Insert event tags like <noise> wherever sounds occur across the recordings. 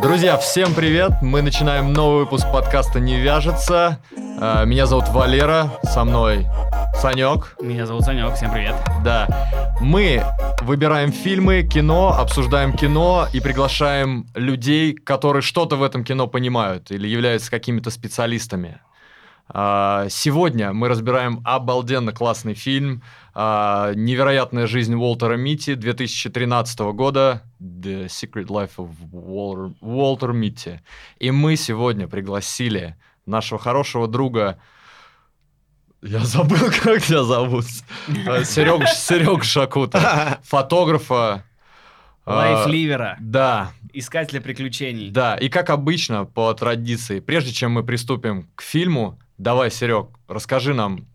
Друзья, всем привет! Мы начинаем новый выпуск подкаста «Не вяжется». А, Меня зовут Валера, со мной Санек. Меня зовут Санек, всем привет. Да. Мы выбираем фильмы, кино, обсуждаем кино и приглашаем людей, которые что-то в этом кино понимают или являются какими-то специалистами. А, Сегодня мы разбираем обалденно классный фильм а, «Невероятная жизнь Уолтера Митти» 2013 года «The Secret Life of Walter, Уолтер Митти». И мы сегодня пригласили нашего хорошего друга я забыл, <laughs> как тебя зовут. Серег, Серег Шакута. <laughs> Фотографа. а, Лайфливера, Да, искателя приключений. да. И как обычно, по традиции, прежде чем мы приступим к фильму, давай, Серег, расскажи нам,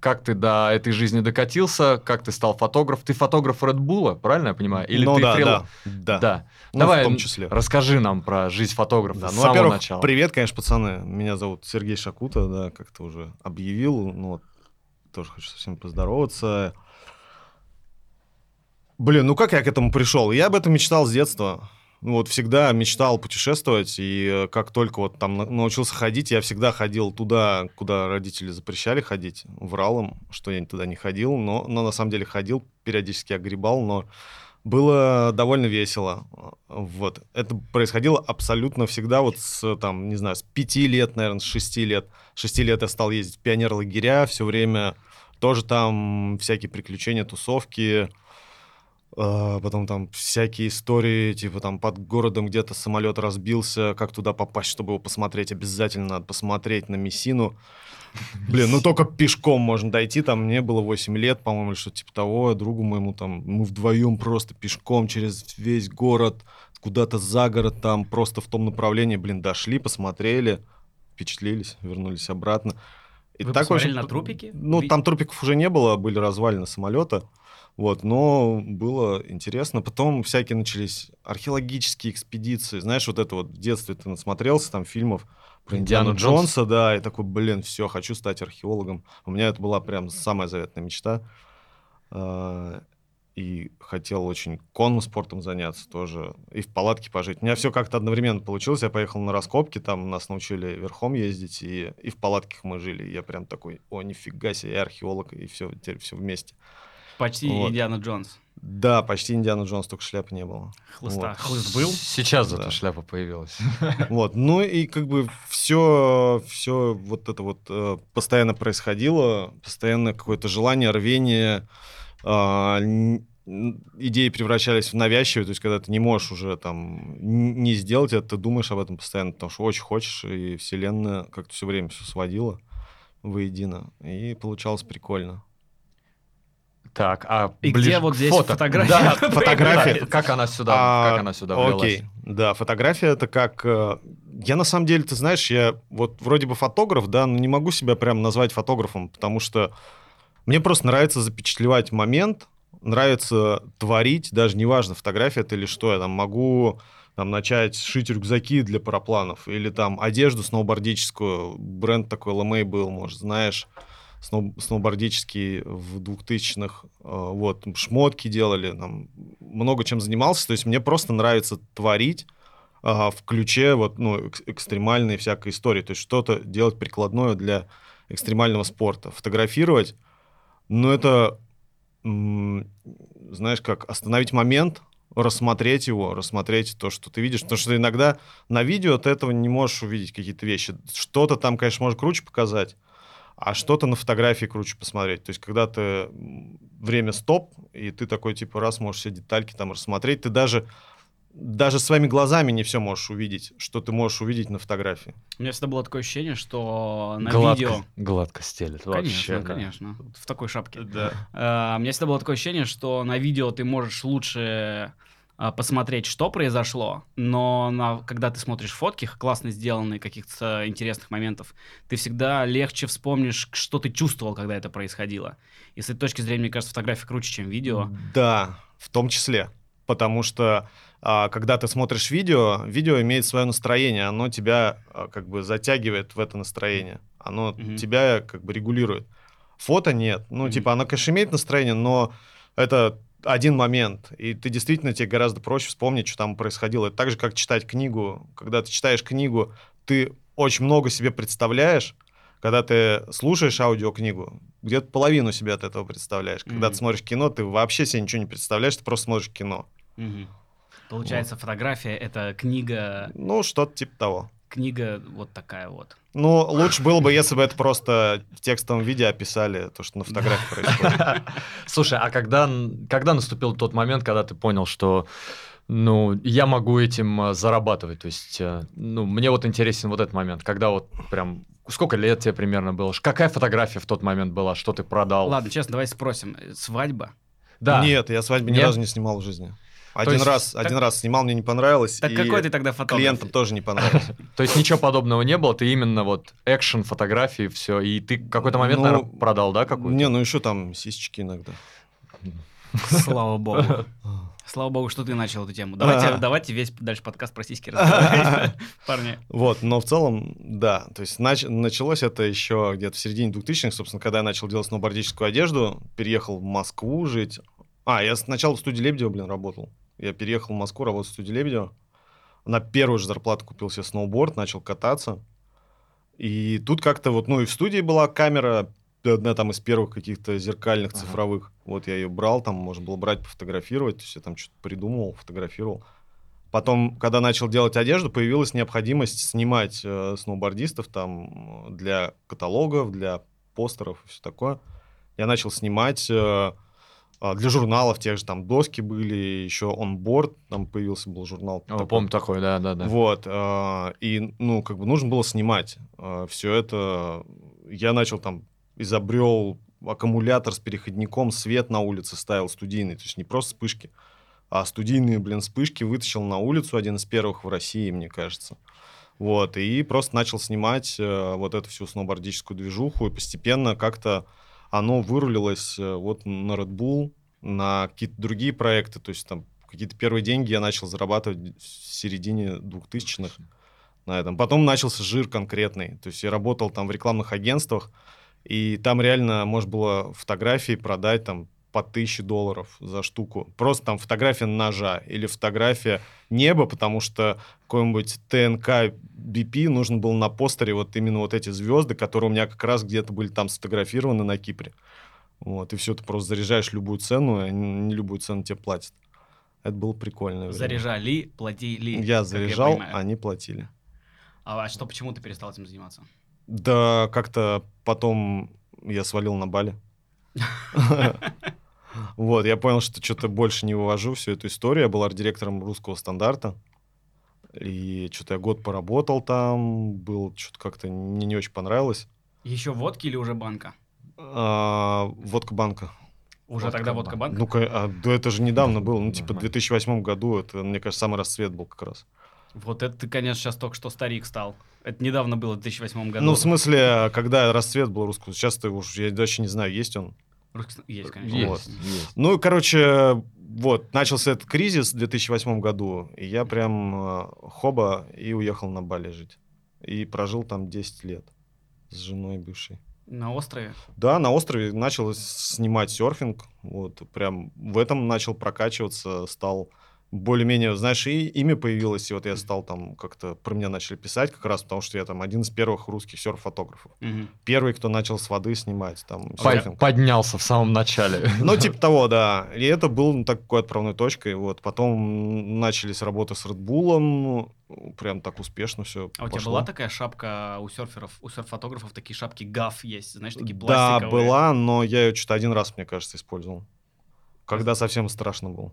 как ты до этой жизни докатился, как ты стал фотограф. Ты фотограф Red Bull, правильно я понимаю? Или ну ты да, фрил- да, да. Да. Ну, Давай, в том числе. расскажи нам про жизнь фотографа Да, с ну, самого начала. привет, конечно, пацаны. Меня зовут Сергей Шакута, да, как ты уже объявил. Ну, вот, тоже хочу со всеми поздороваться. Блин, ну как я к этому пришел? Я об этом мечтал с детства. Ну, вот всегда мечтал путешествовать, и э, как только вот там на- научился ходить, я всегда ходил туда, куда родители запрещали ходить. Врал им, что я туда не ходил, но, но на самом деле ходил, периодически огребал, но было довольно весело. Вот. Это происходило абсолютно всегда вот с, там, не знаю, с пяти лет, наверное, с шести лет. С шести лет я стал ездить в пионер-лагеря, все время тоже там всякие приключения, тусовки, потом там всякие истории, типа там под городом где-то самолет разбился, как туда попасть, чтобы его посмотреть, обязательно надо посмотреть на Мессину. Блин, ну только пешком можно дойти, там мне было 8 лет, по-моему, или что-то типа того, другу моему там, мы вдвоем просто пешком через весь город, куда-то за город там, просто в том направлении, блин, дошли, посмотрели, впечатлились, вернулись обратно. И Вы так, посмотрели общем, на трупики? Ну, там трупиков уже не было, были развалины самолета. Вот, но было интересно. Потом всякие начались археологические экспедиции. Знаешь, вот это вот в детстве ты насмотрелся там фильмов про Индиану Индиану Джонса, да, и такой, блин, все, хочу стать археологом. У меня это была прям самая заветная мечта. А, И хотел очень конным спортом заняться тоже, и в палатке пожить. У меня все как-то одновременно получилось. Я поехал на раскопки, там нас научили верхом ездить, и, и в палатках мы жили. И я прям такой, о, нифига себе, я археолог, и все, теперь все вместе. Почти вот. Индиана Джонс. Да, почти Индиана Джонс, только шляпы не было. Хлыста. Вот. Хлыст был? Сейчас Да. эта шляпа появилась. <laughs> Вот, ну и как бы все, все вот это вот э, постоянно происходило, постоянно какое-то желание, рвение, н- идеи превращались в навязчивые, то есть когда ты не можешь уже там не сделать это, ты думаешь об этом постоянно, потому что очень хочешь, и вселенная как-то все время все сводила воедино, и получалось прикольно. Так, а И ближе где вот здесь фото. фотография Да, <laughs> фотография. Как она сюда, А, как она сюда влилась? Окей, да, фотография это как... э, Я на самом деле, ты знаешь, я вот вроде бы фотограф, да, но не могу себя прям назвать фотографом, потому что мне просто нравится запечатлевать момент, нравится творить, даже неважно, фотография это или что, я там могу там, начать шить рюкзаки для парапланов или там одежду сноубордическую, бренд такой LMA был, может, знаешь, сноу- сноубордический в 2000-х, э, вот, шмотки делали, там, много чем занимался, то есть мне просто нравится творить а, в ключе вот, ну, экс- экстремальной всякой истории, то есть что-то делать прикладное для экстремального спорта, фотографировать, ну, это, знаешь, как остановить момент, рассмотреть его, рассмотреть то, что ты видишь, потому что иногда на видео ты этого не можешь увидеть какие-то вещи, что-то там, конечно, может круче показать, а что-то на фотографии круче посмотреть. То есть, когда ты время стоп, и ты такой, типа, раз можешь все детальки там рассмотреть, ты даже, даже своими глазами не все можешь увидеть, что ты можешь увидеть на фотографии. У меня всегда было такое ощущение, что на Гладко, видео... гладко стелет. Конечно, вообще, да. конечно. В такой шапке. Да. А, У меня всегда было такое ощущение, что на видео ты можешь лучше посмотреть, что произошло, но на, когда ты смотришь фотки, классно сделанные, каких-то интересных моментов, ты всегда легче вспомнишь, что ты чувствовал, когда это происходило. И с этой точки зрения, мне кажется, фотография круче, чем видео. Да, в том числе. Потому что а, когда ты смотришь видео, видео имеет свое настроение, оно тебя а, как бы затягивает в это настроение, оно Мгм. тебя как бы регулирует. Фото нет. Ну, Мгм. типа, оно, конечно, имеет настроение, но это один момент, и ты действительно тебе гораздо проще вспомнить, что там происходило. Это так же, как читать книгу. Когда ты читаешь книгу, ты очень много себе представляешь, когда ты слушаешь аудиокнигу, где-то половину себя от этого представляешь. Когда Мгм. ты смотришь кино, ты вообще себе ничего не представляешь, ты просто смотришь кино. Мгм. Получается, фотография — это книга, Ну, что-то типа того. Книга вот такая вот. Ну, лучше было бы, если бы это просто в текстовом виде описали, то, что на фотографии происходит. <laughs> Слушай, а когда, когда наступил тот момент, когда ты понял, что ну, я могу этим э, зарабатывать? То есть, э, ну, мне вот интересен вот этот момент, когда вот прям... Сколько лет тебе примерно было? Какая фотография в тот момент была? Что ты продал? Ладно, честно, давай спросим. Свадьба? Да. Нет, я свадьбы ни разу не снимал в жизни. Один есть раз, так- один раз снимал, мне не понравилось. Так и какой ты тогда фотограф? клиентам тоже не понравилось. <laughs> То есть ничего подобного не было, ты именно вот экшен, фотографии, все, и ты какой-то момент, Ну, наверное, продал, да, какую-то? Не, ну еще там сисечки иногда. Слава богу. <laughs> Слава богу, что ты начал эту тему. Давайте, А. давайте весь дальше подкаст про сиськи разговаривать, <laughs> парни. Вот, но в целом, да. То есть нач- началось это еще где-то в середине 2000-х, собственно, когда я начал делать сноубордическую одежду, переехал в Москву жить. А, я сначала в студии Лебедева, блин, работал. Я переехал в Москву, работал в студии Лебедева. На первую же зарплату купил себе сноуборд, начал кататься. И тут как-то вот, ну и в студии была камера, одна там из первых каких-то зеркальных Ага. цифровых. Вот я ее брал, там можно было брать, пофотографировать, то есть я там что-то придумывал, фотографировал. Потом, когда начал делать одежду, появилась необходимость снимать э, сноубордистов там э, для каталогов, для постеров и все такое. Я начал снимать э, для журналов, тех же там доски были, еще онборд, там появился был журнал. О, такой. помню такой, да, да, да. Вот. э, И, ну, как бы нужно было снимать все это. Я начал там, изобрел аккумулятор с переходником, свет на улице ставил студийный, то есть не просто вспышки, а студийные, блин, вспышки вытащил на улицу, один из первых в России, мне кажется. Вот, и просто начал снимать э, вот эту всю сноубордическую движуху, и постепенно как-то оно вырулилось э, вот на Red Bull, на какие-то другие проекты, то есть там какие-то первые деньги я начал зарабатывать в середине 2000-х на этом. Потом начался жир конкретный, то есть я работал там в рекламных агентствах, и там реально можно было фотографии продать там по тысяче долларов за штуку. Просто там фотография ножа или фотография неба, потому что какой-нибудь ТНК BP нужно было на постере вот именно вот эти звезды, которые у меня как раз где-то были там сфотографированы на Кипре. Вот, и все, ты просто заряжаешь любую цену, и не любую цену тебе платят. Это было прикольно. Заряжали, платили. Я заряжал, понимаю. они платили. А что, почему ты перестал этим заниматься? Да, как-то потом я свалил на Бали. <laughs> <laughs> Вот, я понял, что что-то больше не вывожу всю эту историю. Я был арт-директором русского стандарта. И что-то я год поработал там, был что-то как-то мне не очень понравилось. Еще водки или уже банка? А, водка банка. Уже Водка тогда водка банка? Ну-ка, а, да это же недавно было, ну типа в Нормально. 2008 году, это, мне кажется, самый расцвет был как раз. Вот это ты, конечно, сейчас только что старик стал. Это недавно было, в 2008 году. Ну, в смысле, когда расцвет был русского, сейчас-то уж, я даже не знаю, есть он. Есть, конечно. Есть, Вот. есть. Ну, короче, вот, начался этот кризис в 2008 году, и я прям э, хоба и уехал на Бали жить. И прожил там 10 лет с женой бывшей. На острове? Да, на острове начал снимать серфинг, вот, прям в этом начал прокачиваться, стал более-менее, знаешь, и имя появилось, и вот я стал там как-то, про меня начали писать как раз, потому что я там один из первых русских серф-фотографов. Мгм. Первый, кто начал с воды снимать там По- серфинг. Поднялся в самом начале. Ну, <laughs> типа того, да. И это был ну, такой отправной точкой. Вот. Потом начались работы с Red Bull. Ну, прям так успешно все А у тебя была такая шапка у серферов, у серф-фотографов такие шапки гаф есть, знаешь, такие Да, пластиковые? была, но я ее что-то один раз, мне кажется, использовал. Когда совсем страшно было.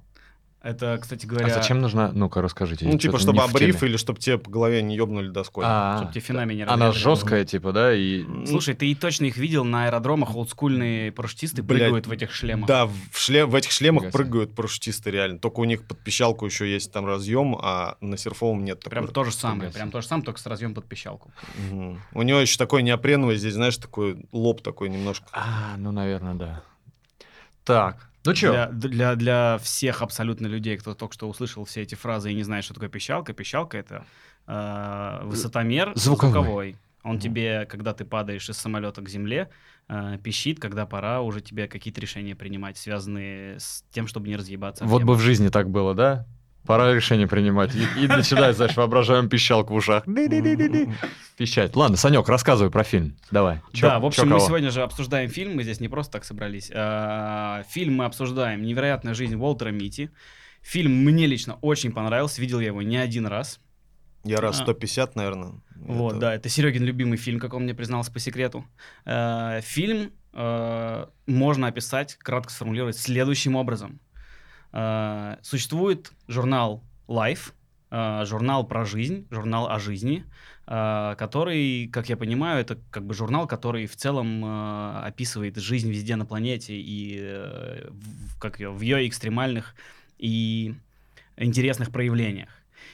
Это, кстати А говоря, зачем нужна? Ну-ка, расскажите. Ну, типа, чтобы теме. или чтобы тебе по голове не ёбнули доской. А, чтобы тебе финами не Она жесткая, типа, да, и... Слушай, ты и точно их видел на аэродромах, олдскульные парашютисты Блядь, прыгают в этих шлемах. Да, в, шлем, в этих шлемах Фига прыгают парашютисты реально. Только у них под пищалку еще есть там разъем, а на серфовом нет Прям такого. то же самое, прям то же самое, только с разъем под пищалку. У него еще такой неопреновый, здесь, знаешь, такой лоб такой немножко. А, ну, наверное, да. Так, ну чё? Для, для, для всех абсолютно людей, кто только что услышал все эти фразы и не знает, что такое пищалка, пищалка это э, высотомер Звуковой. звуковой. Он Мгм. тебе, когда ты падаешь из самолета к земле, э, пищит, когда пора уже тебе какие-то решения принимать, связанные с тем, чтобы не разъебаться. Вот бы в жизни так было, да? Пора решение принимать. И, и начинает, знаешь, воображаем пищалку в ушах. Пищать. Ладно, Санек, рассказывай про фильм. Давай. Чё- да, в общем, мы сегодня же обсуждаем фильм, мы здесь не просто так собрались. А, Фильм мы обсуждаем «Невероятная жизнь Уолтера Мити». Фильм мне лично очень понравился, видел я его не один раз. Я раз А. 150, наверное. Вот, Это- да, это Серегин любимый фильм, как он мне признался по секрету. Э, Фильм можно описать, кратко сформулировать следующим образом. Э, Существует журнал Life, э, журнал про жизнь, журнал о жизни, э, который, как я понимаю, это как бы журнал, который в целом описывает жизнь везде на планете и как ее, в ее экстремальных и интересных проявлениях.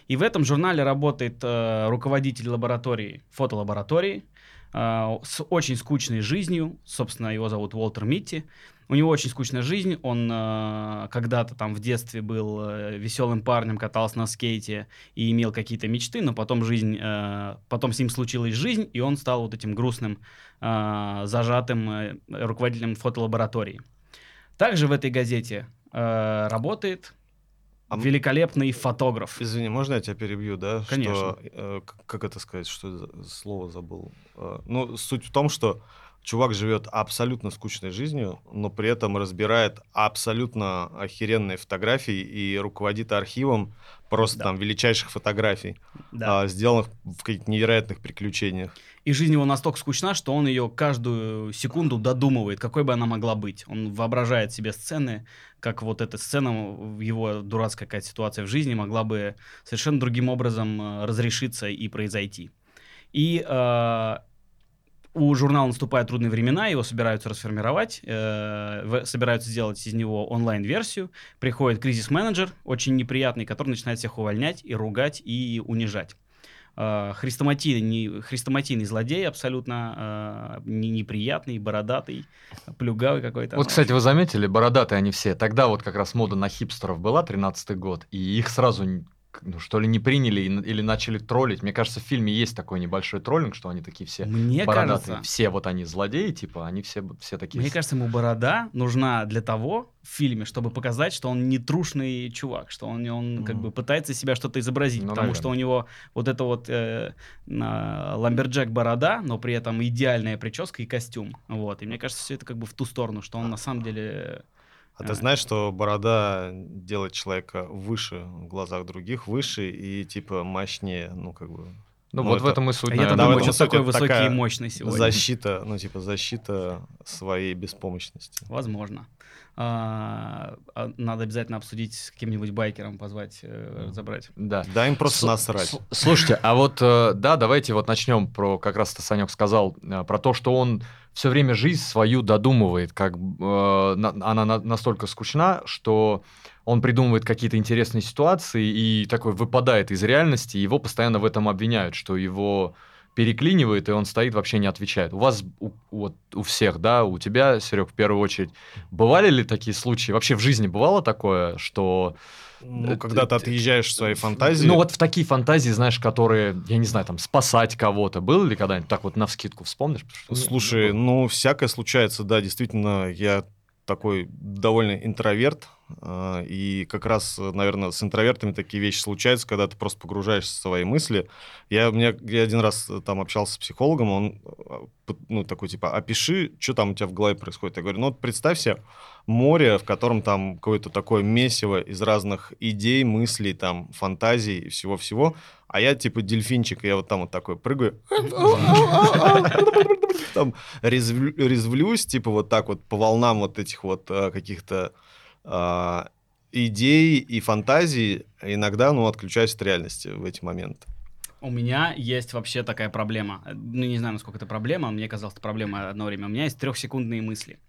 И в этом журнале работает руководитель лаборатории, фотолаборатории, с очень скучной жизнью. Собственно, его зовут Уолтер Митти. У него очень скучная жизнь. Он э, когда-то там в детстве был э, веселым парнем, катался на скейте и имел какие-то мечты, но потом жизнь, э, потом с ним случилась жизнь, и он стал вот этим грустным, э, зажатым э, руководителем фотолаборатории. Также в этой газете э, работает А великолепный фотограф. Извини, можно я тебя перебью, да? Конечно. Что, э, как это сказать, что это слово забыл? Э, ну, суть в том, что чувак живет абсолютно скучной жизнью, но при этом разбирает абсолютно охеренные фотографии и руководит архивом просто Да. там величайших фотографий, Да. а, сделанных в каких-то невероятных приключениях. И жизнь его настолько скучна, что он ее каждую секунду додумывает, какой бы она могла быть. Он воображает себе сцены, как вот эта сцена, его дурацкая какая-то ситуация в жизни могла бы совершенно другим образом э, разрешиться и произойти. И э, у журнала наступают трудные времена, его собираются расформировать, э, собираются сделать из него онлайн-версию. Приходит кризис-менеджер, очень неприятный, который начинает всех увольнять и ругать и унижать. Э, хрестоматийный, злодей, абсолютно э, не- неприятный, бородатый, плюгавый какой-то. Вот, кстати, вы заметили, бородатые они все. Тогда вот как раз мода на хипстеров была, 13-й год, и их сразу, ну, что ли, не приняли или начали троллить. Мне кажется, в фильме есть такой небольшой троллинг, что они такие все Мне бородатые. кажется, Все вот они злодеи, типа, они все, все такие... Мне кажется, ему борода нужна для того в фильме, чтобы показать, что он не трушный чувак, что он, он как Мгм. бы пытается из себя что-то изобразить, Ну, потому что у наверное. него вот это вот э, на- lumberjack борода, но при этом идеальная прическа и костюм. Вот. И мне кажется, все это как бы в ту сторону, что он на самом деле... А ты знаешь, что борода делает человека выше в глазах других, выше и типа мощнее, ну как бы Ну, ну, вот в это- этом и суть, А в думаю, что такой высокий и мощный сегодня. защита, ну типа защита своей беспомощности. Возможно. А, а, надо обязательно обсудить с каким-нибудь байкером, позвать, э, Мгм. разобрать. Да. Да, им просто С- насрать. с- Слушайте, а вот, э, да, давайте вот начнем про, как раз Санек сказал, э, про то, что он все время жизнь свою додумывает, как э, на- она на- настолько скучна, что он придумывает какие-то интересные ситуации и такой выпадает из реальности, его постоянно в этом обвиняют, что его переклинивает, и он стоит, вообще не отвечает. У вас, у, вот, у всех, да, у тебя, Серег, в первую очередь, бывали ли такие случаи? Вообще в жизни бывало такое, что Ну, э, когда ты отъезжаешь в свои фантазии, ну вот в такие фантазии, знаешь, которые, я не знаю, там, спасать кого-то. Было ли когда-нибудь так вот навскидку вспомнишь? Потому что, Слушай, ну, всякое случается, да, действительно, я такой довольно интроверт, и как раз, наверное, с интровертами такие вещи случаются, когда ты просто погружаешься в свои мысли. Я, мне, я один раз э, там общался с психологом, он, э, п- ну, такой, типа, опиши, что там у тебя в голове происходит. Я говорю, ну, вот представь себе море, в котором там какое-то такое месиво из разных идей, мыслей, там, фантазий и всего-всего, а я, типа, дельфинчик, я вот там вот такой прыгаю, <laughs> там резвлю- резвлюсь, типа вот так вот по волнам вот этих вот а, каких-то а, идей и фантазий, иногда, ну, отключаюсь от реальности в эти моменты. У меня есть вообще такая проблема. Э, Ну, не знаю, насколько это проблема, мне казалось, это проблема одно время. У меня есть трехсекундные мысли.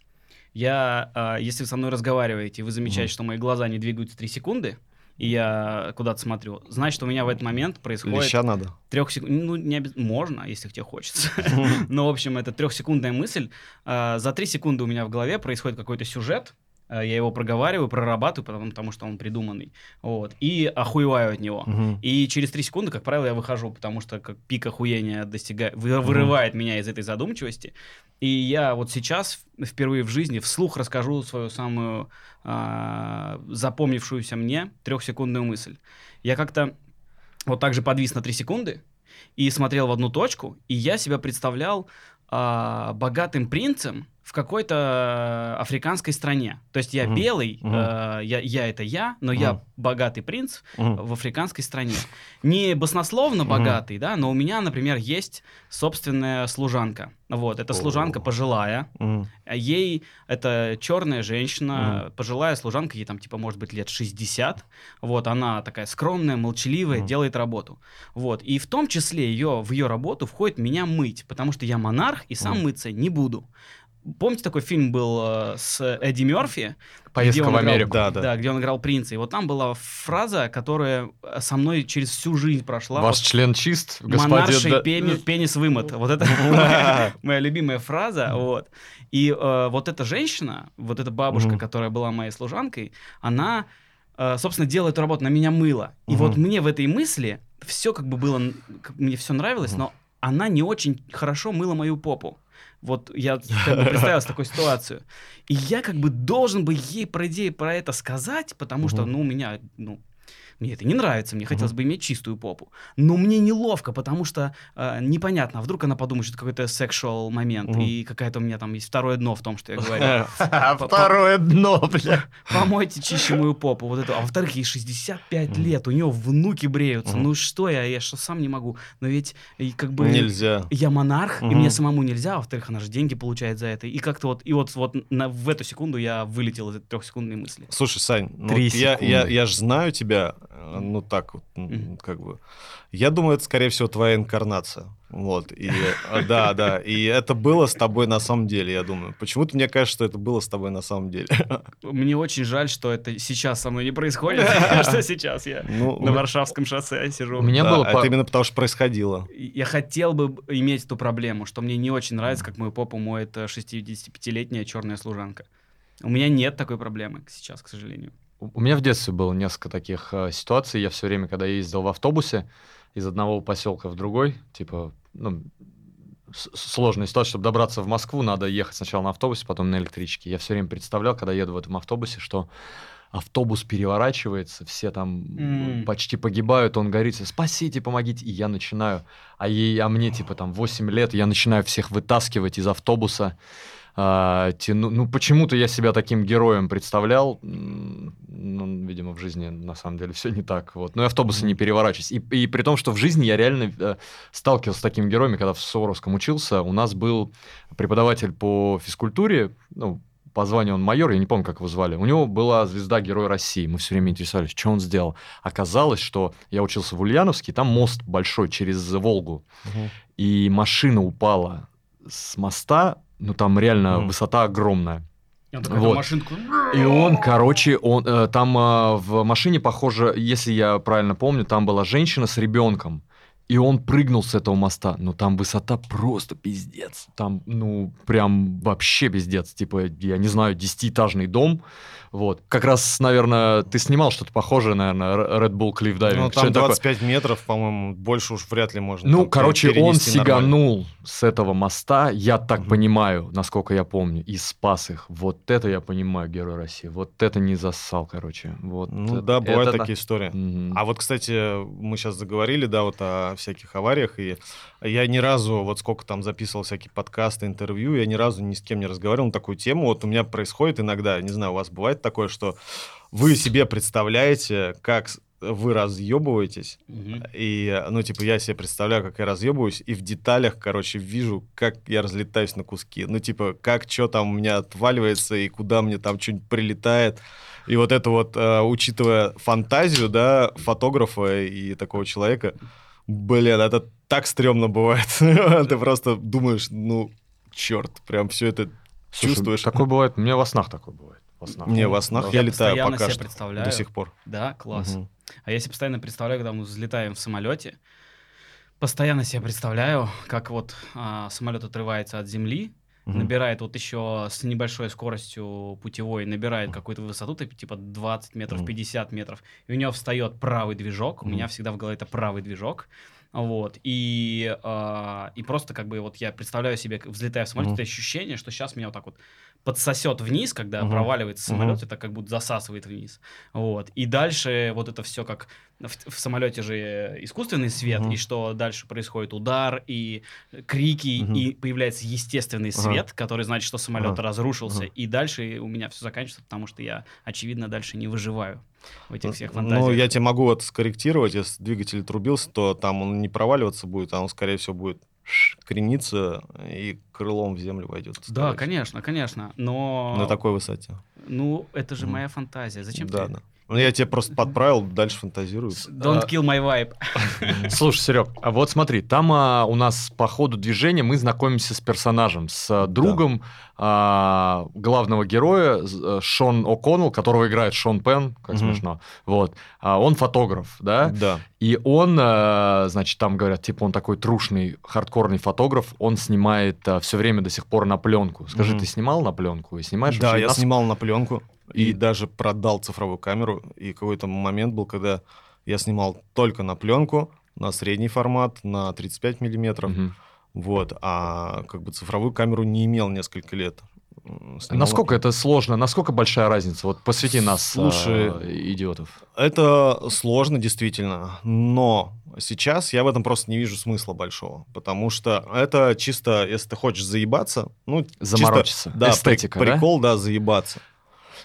Я, а, если вы со мной разговариваете, вы замечаете, Мгм. что мои глаза не двигаются три секунды, и я куда-то смотрю, значит, у меня в этот момент происходит Леща надо. трех секунд... Ну, не обяз- можно, если тебе хочется. <laughs> Но, в общем, это трехсекундная мысль. А, За три секунды у меня в голове происходит какой-то сюжет, я его проговариваю, прорабатываю, потому, потому что он придуманный, вот, и охуеваю от него. Мгм. И через три секунды, как правило, я выхожу, потому что как пик охуения достигает, вы- вырывает меня из этой задумчивости. И я вот сейчас впервые в жизни вслух расскажу свою самую а, запомнившуюся мне трехсекундную мысль. Я как-то вот так же подвис на три секунды и смотрел в одну точку, и я себя представлял а, богатым принцем в какой-то африканской стране. То есть я Мгм. белый, Мгм. а, я, я это я, но я Мгм. богатый принц Мгм. в африканской стране. Не баснословно Мгм. богатый, да, но у меня, например, есть собственная служанка. Вот, эта служанка пожилая, а ей это черная женщина, пожилая служанка, ей там типа может быть лет 60. Вот, она такая скромная, молчаливая, Мгм. делает работу. Вот, и в том числе ее, в ее работу входит меня мыть, потому что я монарх и сам Мгм. мыться не буду. Помните, такой фильм был э, с Эдди Мерфи? Поездка где он в играл- Америку. Да, да. где он играл принца. И вот там была фраза, которая э, со мной через всю жизнь прошла. Ваш член чист, Монарший господин... да- пени- пенис вымыт. Вот это <laughs> моя, моя любимая фраза. Вот. И э, вот эта женщина, вот эта бабушка, которая была моей служанкой, она, э, собственно, делала эту работу, она меня мыла. И вот мне в этой мысли все как бы было, мне все нравилось, но она не очень хорошо мыла мою попу. Вот я как бы представил такую ситуацию. И я как бы должен бы ей, по идее, про это сказать, потому что, ну, у меня, ну, мне это не нравится, мне хотелось бы иметь чистую попу. Но мне неловко, потому что э, непонятно, а вдруг она подумает, что это какой-то сексуал момент, и какая-то у меня там есть второе дно в том, что я говорю. <laughs> А Второе дно, бля. Помойте чище мою попу, вот это. А во-вторых, ей 65 Мгм. лет, у нее внуки бреются. Ну что я, я что сам не могу. Но ведь и как бы... Нельзя. Я монарх, и мне самому нельзя, а во-вторых, она же деньги получает за это. И как-то вот, и вот, вот на- в эту секунду я вылетел из этой трехсекундной мысли. Слушай, Сань, ну вот я, я, я же знаю тебя, э, ну так вот, как бы. Я думаю, это, скорее всего, твоя инкарнация. Вот, и, э, да, да, и это было с тобой на самом деле, я думаю. Почему-то мне кажется, что это было с тобой на самом деле. Мне очень жаль, что это сейчас со мной не происходит, <laughs> что сейчас я Ну, на Варшавском шоссе сижу. У меня да, было... это по- именно потому, что происходило. Я хотел бы иметь эту проблему, что мне не очень нравится, как мою попу моет э, 65-летняя черная служанка. У меня нет такой проблемы сейчас, к сожалению. У меня в детстве было несколько таких э, ситуаций. Я все время, когда ездил в автобусе из одного поселка в другой, типа, ну, сложная ситуация, чтобы добраться в Москву, надо ехать сначала на автобусе, потом на электричке. Я все время представлял, когда еду в этом автобусе, что автобус переворачивается, все там М. почти погибают, он говорит, спасите, помогите, и я начинаю, а, ей, а мне типа там 8 лет, я начинаю всех вытаскивать из автобуса, а, тяну- ну почему-то я себя таким героем представлял, ну, видимо, в жизни на самом деле все не так, вот, но и автобусы не переворачивались, и, и при том, что в жизни я реально э, сталкивался с такими героями, когда в Суворовском учился, у нас был преподаватель по физкультуре, ну, по званию он майор, я не помню, как его звали. У него была звезда Герой России. Мы все время интересовались, что он сделал. Оказалось, что я учился в Ульяновске, там мост большой через Волгу. И машина упала с моста, ну там реально Мгм. высота огромная. Он такой, Вот. машинку. И он, короче, он э, там э, в машине, похоже, если я правильно помню, там была женщина с ребенком. И он прыгнул с этого моста. Ну, там высота просто пиздец. Там, ну, прям вообще пиздец. Типа, я не знаю, десятиэтажный дом. Вот. Как раз, наверное, ты снимал что-то похожее, наверное, Red Bull Cliff Diving. Ну, там это такое? 25 метров, по-моему, больше уж вряд ли можно. Ну, там короче, он перенести нормально. сиганул с этого моста, я так Мгм. понимаю, насколько я помню, и спас их. Вот это я понимаю, Герой России. Вот это не зассал, короче. Вот Ну это- да, бывают это- такие истории. Мгм. А вот, кстати, мы сейчас заговорили, да, вот о всяких авариях, и я ни разу, вот сколько там записывал всякие подкасты, интервью, я ни разу ни с кем не разговаривал на такую тему. Вот у меня происходит иногда, не знаю, у вас бывает такое, что вы себе представляете, как вы разъебываетесь, Мгм. и, ну, типа, я себе представляю, как я разъебываюсь, и в деталях, короче, вижу, как я разлетаюсь на куски. Ну, типа, как что там у меня отваливается, и куда мне там что-нибудь прилетает. И вот это вот, э, учитывая фантазию, да, фотографа и такого человека, блин, это так стрёмно бывает. <laughs> Ты просто думаешь, ну, черт, прям все это Слушай, чувствуешь. Такое бывает. У меня во снах такое бывает. Во снах. Не, во снах Я я летаю пока себе что. представляю. До сих пор. Да, класс. А я себе постоянно представляю, когда мы взлетаем в самолете, постоянно себе представляю, как вот а, самолет отрывается от земли, Мгм. набирает вот еще с небольшой скоростью путевой, набирает какую-то высоту, типа 20 метров, Мгм. 50 метров, и у него встает правый движок, у Мгм. меня всегда в голове это правый движок, вот, и, а, и просто как бы вот я представляю себе, взлетая в самолет, Мгм. это ощущение, что сейчас меня вот так вот подсосет вниз, когда Мгм. проваливается самолет, это как будто засасывает вниз, вот, и дальше вот это все как в, в самолете же искусственный свет, Мгм. и что дальше происходит удар, и крики, Мгм. и появляется естественный свет, который значит, что самолет Ага. разрушился, Ага. и дальше у меня все заканчивается, потому что я, очевидно, дальше не выживаю в этих всех Ну, фантазиях. я тебе могу вот скорректировать, если двигатель трубился, то там он не проваливаться будет, а он, скорее всего, будет крениться и крылом в землю войдет. Да, конечно, конечно, но... На такой высоте. Ну, это же Мгм. моя фантазия. Зачем да, ты... да. Ну, я тебе просто подправил, дальше фантазирую. Don't А, kill my vibe. <laughs> Слушай, Серег, а вот смотри, там а, у нас по ходу движения мы знакомимся с персонажем, с а, другом а, главного героя э, Шон О'Коннелл, которого играет Шон Пен, как Мгм. смешно. Вот. А, он фотограф, да? Да. И он, а, значит, там говорят, типа, он такой трушный, хардкорный фотограф, он снимает все время до сих пор на пленку. Скажи, Мгм. ты снимал на пленку и снимаешь? Да, вообще я на- снимал на пленку и И- даже продал цифровую камеру. И какой-то момент был, когда я снимал только на пленку, на средний формат, на 35 миллиметров. Мгм. Вот, а как бы цифровую камеру не имел несколько лет. Снимал Насколько на- это сложно? Насколько большая разница? Вот посвяти нас, Слушай, а, идиотов. Это сложно, действительно, но сейчас я в этом просто не вижу смысла большого, потому что это чисто, если ты хочешь заебаться, ну, чисто- Заморочиться. да, Эстетика, при- да? прикол, да, заебаться.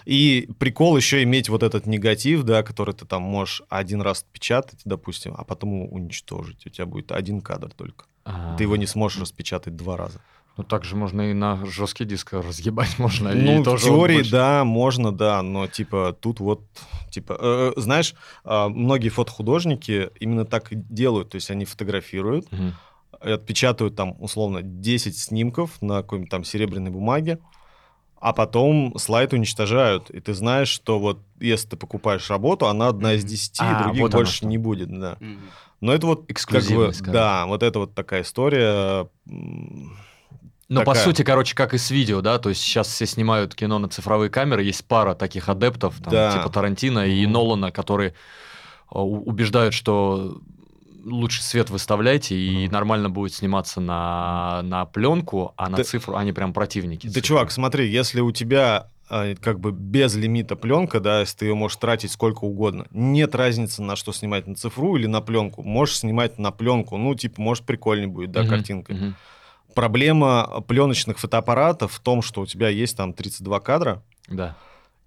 И прикол еще иметь вот этот негатив, да, который ты там можешь один раз печатать, допустим, а потом уничтожить. У тебя будет один кадр только. А. Ты его не сможешь распечатать два раза. Ну, так же можно и на жесткий диск разъебать <laughs> можно. Ну, и в тоже теории, больше. да, можно, да, но, типа, тут вот, типа, э, э, знаешь, а, многие фотохудожники именно так и делают, то есть они фотографируют, и отпечатывают там, условно, 10 снимков на какой-нибудь там серебряной бумаге, а потом слайд уничтожают, и ты знаешь, что вот если ты покупаешь работу, она одна из. 10, А, других вот больше не будет, да. Но это вот как бы, Эксклюзивность, да, вот это вот такая история. м, Ну, по такая. сути, короче, как и с видео, да, то есть сейчас все снимают кино на цифровые камеры, есть пара таких адептов, там, Да. типа Тарантино и. Нолана, которые а, убеждают, что лучше свет выставляйте, и Мгм. нормально будет сниматься на, на пленку, а на Да- цифру они прям противники. Да, цифры. чувак, смотри, если у тебя а, как бы без лимита пленка, да, если ты ее можешь тратить сколько угодно, нет разницы, на что снимать, на цифру или на пленку. Можешь снимать на пленку, ну, типа, может, прикольнее будет, да, Мгм, картинка. мгм. Проблема пленочных фотоаппаратов в том, что у тебя есть там 32 кадра, Да.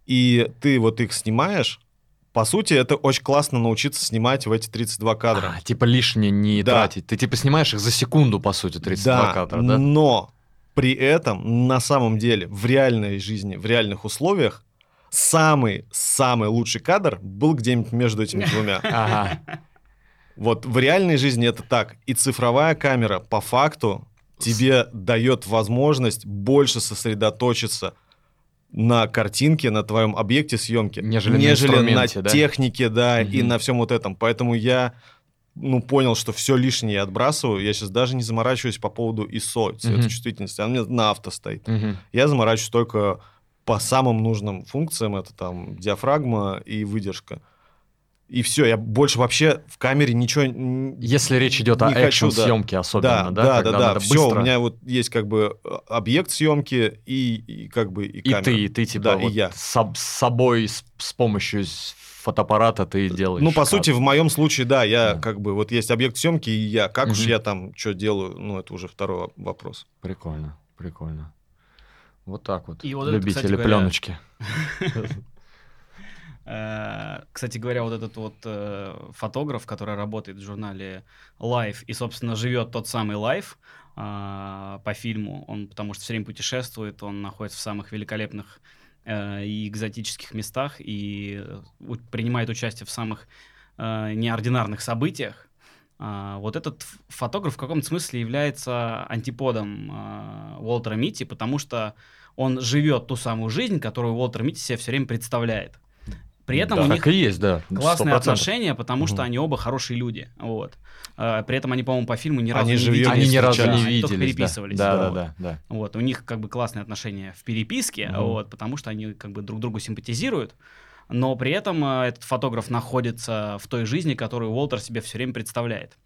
и ты вот их снимаешь. По сути, это очень классно научиться снимать в эти 32 кадра. А, типа лишнее не Да. тратить. Ты типа снимаешь их за секунду, по сути, 32 да, кадра, да? но при этом на самом деле в реальной жизни, в реальных условиях самый-самый лучший кадр был где-нибудь между этими <laughs> двумя. Ага. Вот в реальной жизни это так. И цифровая камера по факту тебе дает возможность больше сосредоточиться на картинке, на твоем объекте съемки, Нежели на на инструменте, да? технике, да, и Мгм. на всем вот этом. Поэтому я ну, понял, что все лишнее я отбрасываю. Я сейчас даже не заморачиваюсь по поводу ISO, цветочувствительности. Она у меня на авто стоит. Мгм. Я заморачиваюсь только по самым нужным функциям. Это там диафрагма и выдержка. И все, я больше вообще в камере ничего Если речь идет о Не хочу, да. особенно, да? да, да, когда да, надо Все, быстро. у меня вот есть как бы э, объект съемки и, и как бы и И камера. ты, и ты типа Да, и вот я. соб- с собой с, с помощью фотоаппарата ты делаешь. Ну, по кадр. сути, в моем случае, да, я Да. как бы вот есть объект съемки, и я. Как уж Мгм. я там что делаю, ну, это уже второй вопрос. Прикольно, прикольно. Вот так вот. И вот это, Любители кстати говоря, пленочки. <laughs> Э, Кстати говоря, вот этот вот э, фотограф, который работает в журнале Life и, собственно, живет тот самый Life а, по фильму, он потому что все время путешествует, он находится в самых великолепных э, и экзотических местах и принимает участие в самых неординарных событиях. А, вот этот фотограф в каком-то смысле является антиподом а, Уолтера Митти, потому что он живет ту самую жизнь, которую Уолтер Митти себе все время представляет. При этом Да, у них и есть, да. классные 100%. отношения, потому что они оба хорошие люди. Вот. Э, При этом они, по-моему, по фильму ни разу Они не в виделись. Они ни разу не Они только виделись. да. переписывались. Да, да, Вот. да, да. Вот, у них как бы классные отношения в переписке, Мгм. вот, потому что они как бы друг другу симпатизируют, но при этом э, этот фотограф находится в той жизни, которую Уолтер себе все время представляет.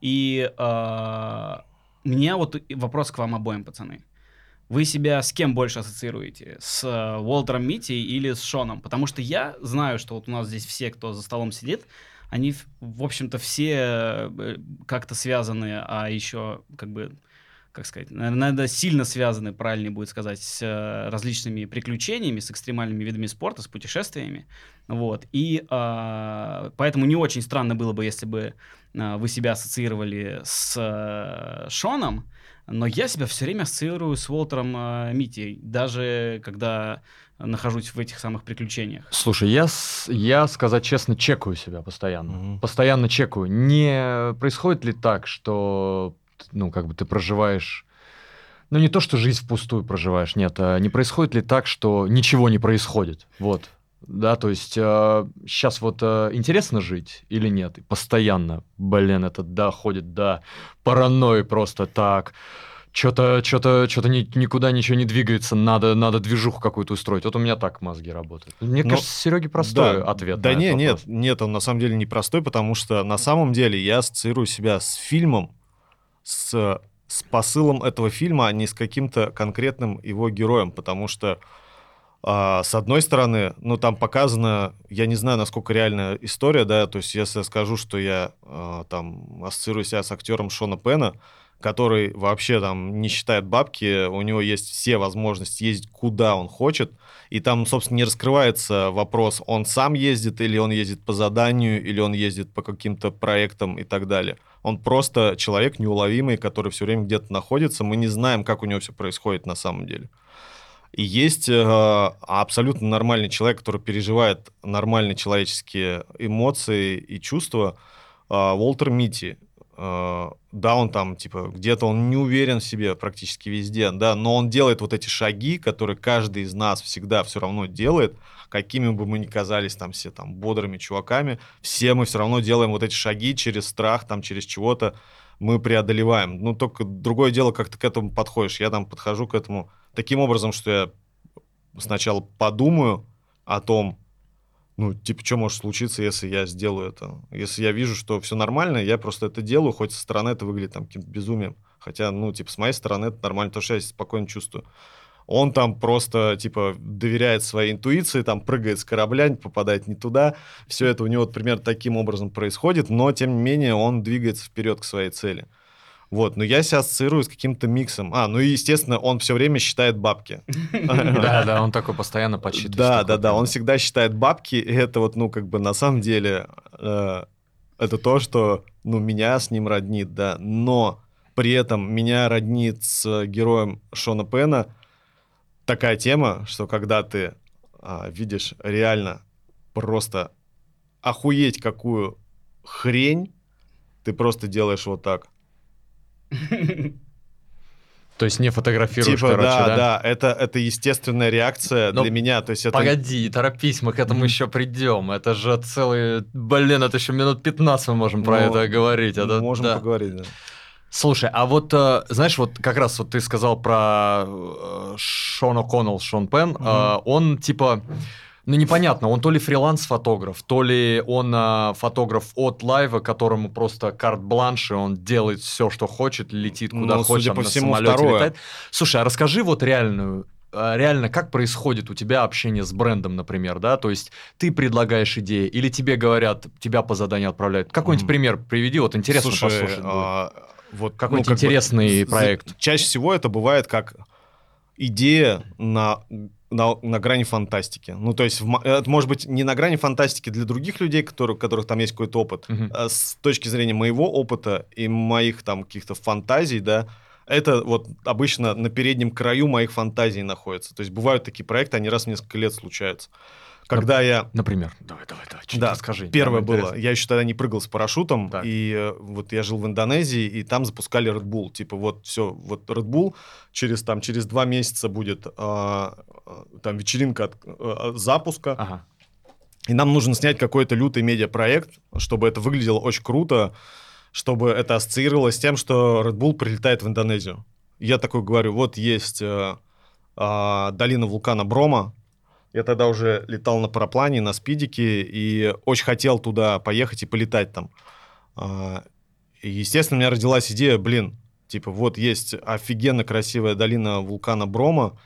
И э, у меня вот вопрос к вам обоим, пацаны. Вы себя с кем больше ассоциируете? С э, Уолтером Митти или с Шоном? Потому что я знаю, что вот у нас здесь все, кто за столом сидит, они, в- общем-то, все э, как-то связаны, а еще как бы как сказать, наверное, сильно связаны, правильнее будет сказать, с э, различными приключениями, с экстремальными видами спорта, с путешествиями. Вот. И а, поэтому не очень странно было бы, если бы вы себя ассоциировали с э, Шоном, но я себя все время ассоциирую с Уолтером э, Митти, даже когда нахожусь в этих самых приключениях. Слушай, я, я, сказать честно, чекаю себя постоянно. Мгм. Постоянно чекаю. Не происходит ли так, что, ну, как бы ты проживаешь... Ну, не то, что жизнь впустую проживаешь, нет. а не происходит ли так, что ничего не происходит? Вот. Да, то есть сейчас вот э, интересно жить или нет? И постоянно, блин, это доходит до паранойи просто так. Что-то, что-то, что-то никуда ничего не двигается, надо, надо движуху какую-то устроить. Вот у меня так мозги работают. Мне Ну, кажется, Сереге простой да, ответ. Да на не, нет, нет, он на самом деле не простой, потому что на самом деле я ассоциирую себя с фильмом, с, с посылом этого фильма, а не с каким-то конкретным его героем, потому что а, с одной стороны, ну там показано, я не знаю, насколько реальная история, да, то есть если я скажу, что я а, там ассоциирую себя с актером Шона Пена, который вообще там не считает бабки, у него есть все возможности ездить куда он хочет, и там, собственно, не раскрывается вопрос, он сам ездит или он ездит по заданию, или он ездит по каким-то проектам и так далее. Он просто человек неуловимый, который все время где-то находится, мы не знаем, как у него все происходит на самом деле. И есть э, абсолютно нормальный человек, который переживает нормальные человеческие эмоции и чувства. Э, Уолтер Митти. Э, да, он там, типа, где-то он не уверен в себе практически везде, да, но он делает вот эти шаги, которые каждый из нас всегда все равно делает, какими бы мы ни казались там все там бодрыми чуваками, все мы все равно делаем вот эти шаги через страх, там, через чего-то мы преодолеваем. Ну, только другое дело, как ты к этому подходишь. Я там подхожу к этому таким образом, что я сначала подумаю о том, ну, типа, что может случиться, если я сделаю это. Если я вижу, что все нормально, я просто это делаю, хоть со стороны это выглядит там каким-то безумием. Хотя, ну, типа, с моей стороны это нормально, потому что я спокойно чувствую. Он там просто, типа, доверяет своей интуиции, там прыгает с корабля, попадает не туда. Все это у него вот примерно таким образом происходит, но, тем не менее, он двигается вперед к своей цели. Вот, но я себя ассоциирую с каким-то миксом. А, ну и, естественно, он все время считает бабки. Да, да, он такой постоянно подсчитывает. Да, да, да, он всегда считает бабки, и это вот, ну, как бы на самом деле, э, это то, что, ну, меня с ним роднит, да, но при этом меня роднит с героем Шона Пена такая тема, что когда ты а, видишь реально просто охуеть какую хрень, ты просто делаешь вот так. <laughs> То есть не фотографируешь, типа, короче, да, да? да, это, это естественная реакция Но для меня, то есть это... Погоди, торопись, мы к этому еще придем. Это же целый... Блин, это еще минут 15 мы можем про Ну, это говорить. Это, Можем да. поговорить, да. Слушай, а вот, э, знаешь, вот как раз вот ты сказал про э, Шон О'Коннелл, Шон Пен, э, он типа, ну непонятно, он то ли фриланс-фотограф, то ли он э, фотограф от лайва, которому просто карт-бланш, и он делает все, что хочет, летит куда Ну, хочет, судя по на всему, самолете второе. летает. Слушай, а расскажи вот реальную э, реально, как происходит у тебя общение с брендом, например, да? То есть ты предлагаешь идеи, или тебе говорят, тебя по заданию отправляют. Какой-нибудь пример приведи, вот интересно Слушай, послушать. будет. а, вот Какой-нибудь как бы интересный з- проект. Чаще всего это бывает как идея на, на, на грани фантастики. Ну, то есть, в это может быть не на грани фантастики для других людей, которые, у которых там есть какой-то опыт. Мгм. А с точки зрения моего опыта и моих там каких-то фантазий, да, это вот обычно на переднем краю моих фантазий находится. То есть бывают такие проекты, они раз в несколько лет случаются. Когда я Например, давай, давай, давай, да, расскажи. Первое было. интересно. Я еще тогда не прыгал с парашютом, Так. и э, вот я жил в Индонезии, и там запускали Red Bull. Типа вот все, вот Red Bull через там через два месяца будет а, там вечеринка от, а, запуска, Ага. И нам нужно снять какой-то лютый медиапроект, чтобы это выглядело очень круто, чтобы это ассоциировалось с тем, что Red Bull прилетает в Индонезию. Я такой говорю, вот есть э, э, долина вулкана Брома. Я тогда уже летал на параплане, на спидике, и очень хотел туда поехать и полетать там. Э, и, естественно, у меня родилась идея, блин, типа вот есть офигенно красивая долина вулкана Брома,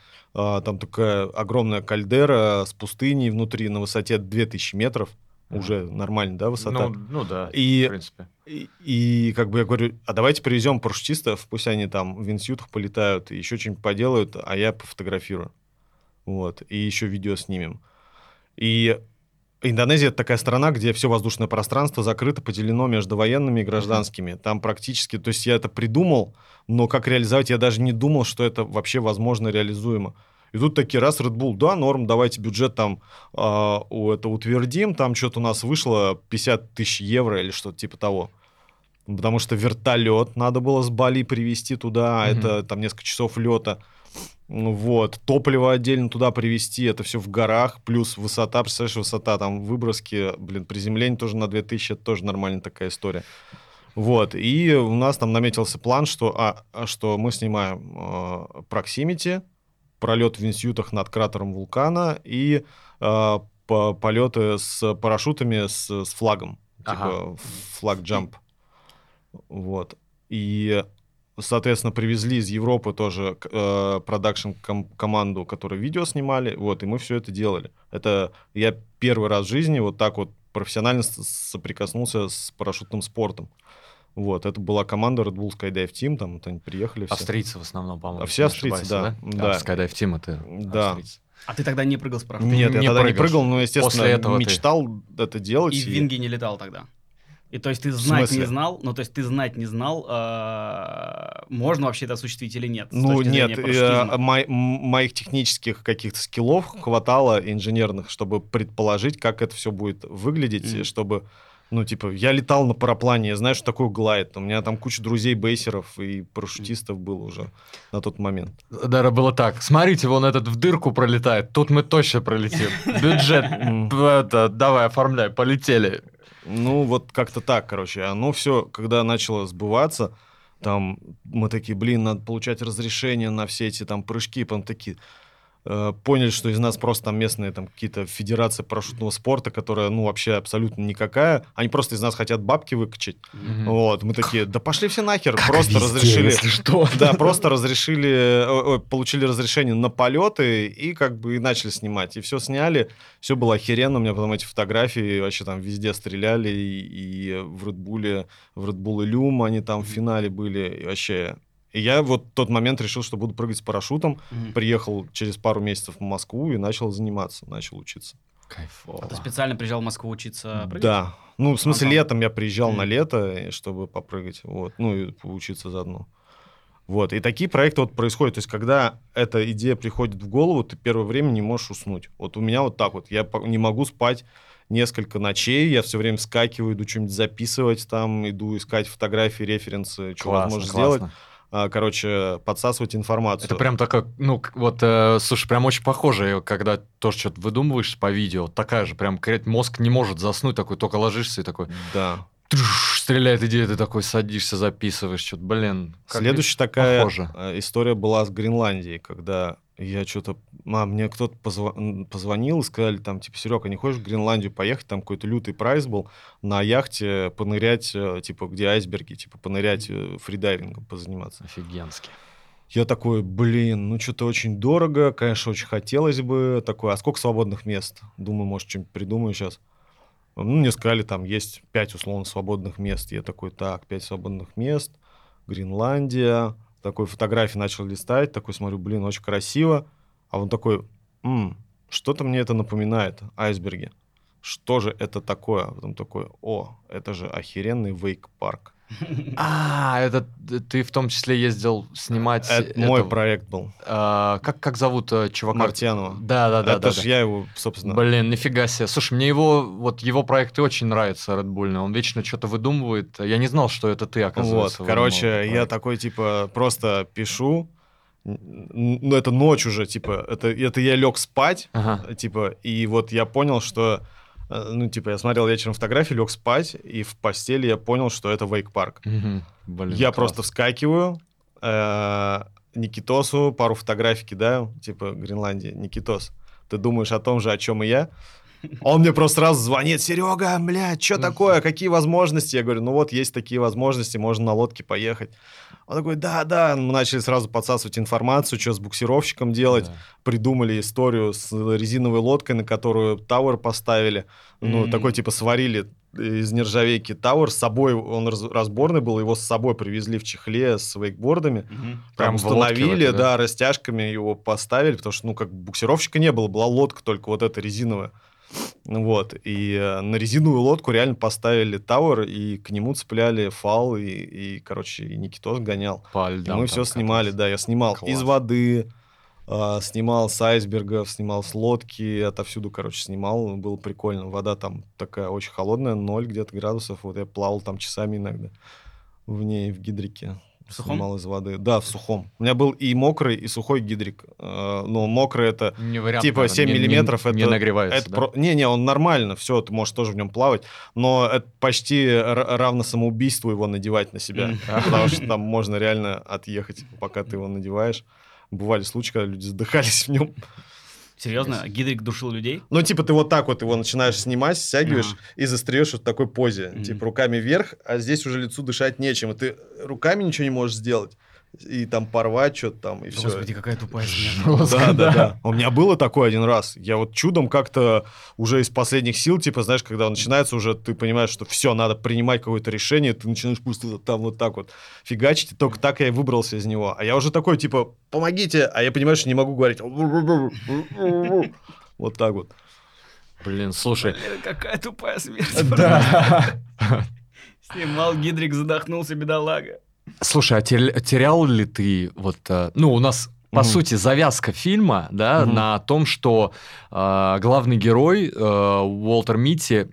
там такая огромная кальдера с пустыней внутри на высоте 2000 метров. Уже нормально, да, высота? Ну, ну да, И- в принципе. И, и как бы я говорю, а давайте привезем парашютистов, пусть они там в винсютах полетают и еще что-нибудь поделают, а я пофотографирую. Вот. И еще видео снимем. И Индонезия это такая страна, где все воздушное пространство закрыто, поделено между военными и гражданскими. Там практически, то есть я это придумал, но как реализовать, я даже не думал, что это вообще возможно реализуемо. И тут такие раз Red Bull, да, норм, давайте бюджет там у это утвердим, там что-то у нас вышло 50 тысяч евро или что-то типа того. Потому что вертолет надо было с Бали привезти туда, Мгм. это там несколько часов лета. Ну Вот, топливо отдельно туда привезти, это все в горах, плюс высота, представляешь, высота там выброски, блин, приземление тоже на 2000, это тоже нормальная такая история. Вот, и у нас там наметился план, что, а, а, что мы снимаем э, Proximity, пролет в винсютах над кратером вулкана и э, по- полеты с парашютами с, с флагом, Ага. типа флаг джамп. Вот. И, соответственно, привезли из Европы тоже э, продакшн ком- команду, которая видео снимали, вот, и мы все это делали. Это я первый раз в жизни вот так вот профессионально соприкоснулся с парашютным спортом. Вот, это была команда Red Bull Skydive Team, там вот они приехали все. Австрийцы в основном, по-моему. А все не австрийцы, ошибаюсь, да, да. А, Skydive Team это Да. австрийцы. А ты тогда не прыгал с парашютом? Нет, я не тогда не прыгаешь. прыгал, но, естественно, После этого ты- мечтал это делать. И в Винге не летал тогда? И то есть ты знать не знал, ну то есть ты знать не знал, э, можно вообще это осуществить или нет? Ну, нет, э, моих технических каких-то скиллов хватало инженерных, чтобы предположить, как это все будет выглядеть, чтобы, ну, типа, я летал на параплане, я знаю, что такое глайд, у меня там куча друзей бейсеров и парашютистов было уже на тот момент. Даже было так. Смотрите, вон этот в дырку пролетает. Тут мы точно пролетим. Бюджет. Это, давай, оформляй, полетели. Ну, вот как-то так, короче. Оно все, когда начало сбываться, там мы такие, блин, надо получать разрешение на все эти там прыжки, потом такие поняли, что из нас просто там местные там какие-то федерации парашютного спорта, которая, ну, вообще абсолютно никакая. Они просто из нас хотят бабки выкачать. Мгм. Вот, мы такие, да пошли все нахер, просто разрешили... Если что. <laughs> Да, просто разрешили, э, ой, получили разрешение на полеты и как бы и начали снимать. И все сняли, все было охеренно. У меня потом эти фотографии вообще там везде стреляли. И, и в Bull, в Bull Illum они там в финале были. И вообще... И я вот в тот момент решил, что буду прыгать с парашютом. Мгм. Приехал через пару месяцев в Москву и начал заниматься, начал учиться. Кайфово. А ты специально приезжал в Москву учиться прыгать? Да. Ну, в смысле, Ага. летом я приезжал на Мгм. лето, и чтобы попрыгать, вот, ну, и поучиться заодно. Вот, и такие проекты вот происходят, то есть, когда эта идея приходит в голову, ты первое время не можешь уснуть. Вот у меня вот так вот, я не могу спать несколько ночей, я все время вскакиваю, иду что-нибудь записывать там, иду искать фотографии, референсы, что Классно, возможно классно. сделать, А, короче, подсасывать информацию. Это прям такая, ну, вот, э, слушай, прям очень похоже, когда тоже что-то выдумываешь по видео, такая же, прям мозг не может заснуть, такой, только ложишься и такой, Да. трш, стреляет идея, ты такой садишься, записываешь, что-то, блин. Следующая такая похоже. э, история была с Гренландией, когда я что-то... А, мне кто-то м, позвонил и сказали, там, типа, Серега, не хочешь в Гренландию поехать? Там какой-то лютый прайс был на яхте понырять, э, типа, где айсберги, типа, понырять э, фридайвингом, позаниматься. Офигенски. Я такой, блин, ну что-то очень дорого, конечно, очень хотелось бы. Такой, а сколько свободных мест? Думаю, может, что-нибудь придумаю сейчас. Ну, мне сказали, там есть пять условно свободных мест. Я такой, так, пять свободных мест, Гренландия. Такой фотографии начал листать, такой смотрю, блин, очень красиво. А он такой, «М, что-то мне это напоминает, айсберги. Что же это такое? А потом такой, о, это же охеренный вейк-парк. А, это ты в том числе ездил снимать... Это мой этого, проект был. а, как, как зовут э, чувака? Мартьянова. Да, да, да. это да, же да. я его, собственно... Блин, нифига себе. Слушай, мне его, вот его проекты очень нравятся, Red Bull. Он вечно что-то выдумывает. Я не знал, что это ты, Вот, оказывается. короче, выдумал этот я такой, типа, просто пишу, ну, это ночь уже, типа, это, это я лег спать, Ага. типа, и вот я понял, что Э, Ну, типа, я смотрел вечером фотографии, лег спать, и в постели я понял, что это вейк-парк. Блин, Я класс. просто вскакиваю, э, Никитосу пару фотографий кидаю, типа, Гренландия, Никитос, ты думаешь о том же, о чем и я? Он мне просто сразу звонит, Серега, блядь, что такое, какие возможности? Я говорю, ну вот, есть такие возможности, можно на лодке поехать. Он такой, да, да, мы начали сразу подсасывать информацию, что с буксировщиком делать, Да. придумали историю с резиновой лодкой, на которую tower поставили. Ну, Мгм. такой типа сварили из нержавейки tower. С собой, он раз- разборный был, его с собой привезли в чехле с вейкбордами. Мгм. Прям Прям установили, этой, да? да, растяжками его поставили, потому что, ну, как буксировщика не было, была лодка только вот эта резиновая. Вот, и э, на резиновую лодку реально поставили tower, и к нему цепляли фал, и, и, короче, и Никитос гонял. По И льдам мы там все снимали, катался. да, я снимал Класс. из воды, а, снимал с айсбергов, снимал с лодки, отовсюду, короче, снимал, было прикольно. Вода там такая очень холодная, 0 где-то градусов, вот я плавал там часами иногда в ней, в гидрике. В сухом? Снимал из воды. Да, в сухом. У меня был и мокрый, и сухой гидрик. Э, Но мокрый это Не вариант, Типа наверное, 7 не- не- миллиметров не это- нагревается, это да? про- Не-не, он нормально, все, ты можешь тоже в нем плавать, но это почти равно самоубийству его надевать на себя, потому что <laughs> там можно реально отъехать, пока ты его надеваешь. Бывали случаи, когда люди задыхались в нем. Серьезно? Гидрик душил людей? Ну, типа, ты вот так вот его начинаешь снимать, стягиваешь Ага. и застреешь вот в такой позе. Мгм. Типа, руками вверх, а здесь уже лицу дышать нечем. И ты руками ничего не можешь сделать. И там порвать что-то там, и все. Господи, какая тупая смерть. Жестко, Да, да, да. У меня было такое один раз. Я вот чудом как-то уже из последних сил, типа, знаешь, когда начинается уже, ты понимаешь, что все, надо принимать какое-то решение, ты начинаешь просто там вот так вот фигачить, и только так я и выбрался из него. А я уже такой, типа, помогите, а я понимаю, что не могу говорить. Вот так вот. Блин, слушай. Блин, Какая тупая смерть. Да. Снимал Гидрик, задохнулся, бедолага. Слушай, а тер- терял ли ты вот... э, Ну, у нас, по Мгм. сути, завязка фильма, да, Мгм. на том, что э, главный герой э, Уолтер Митти,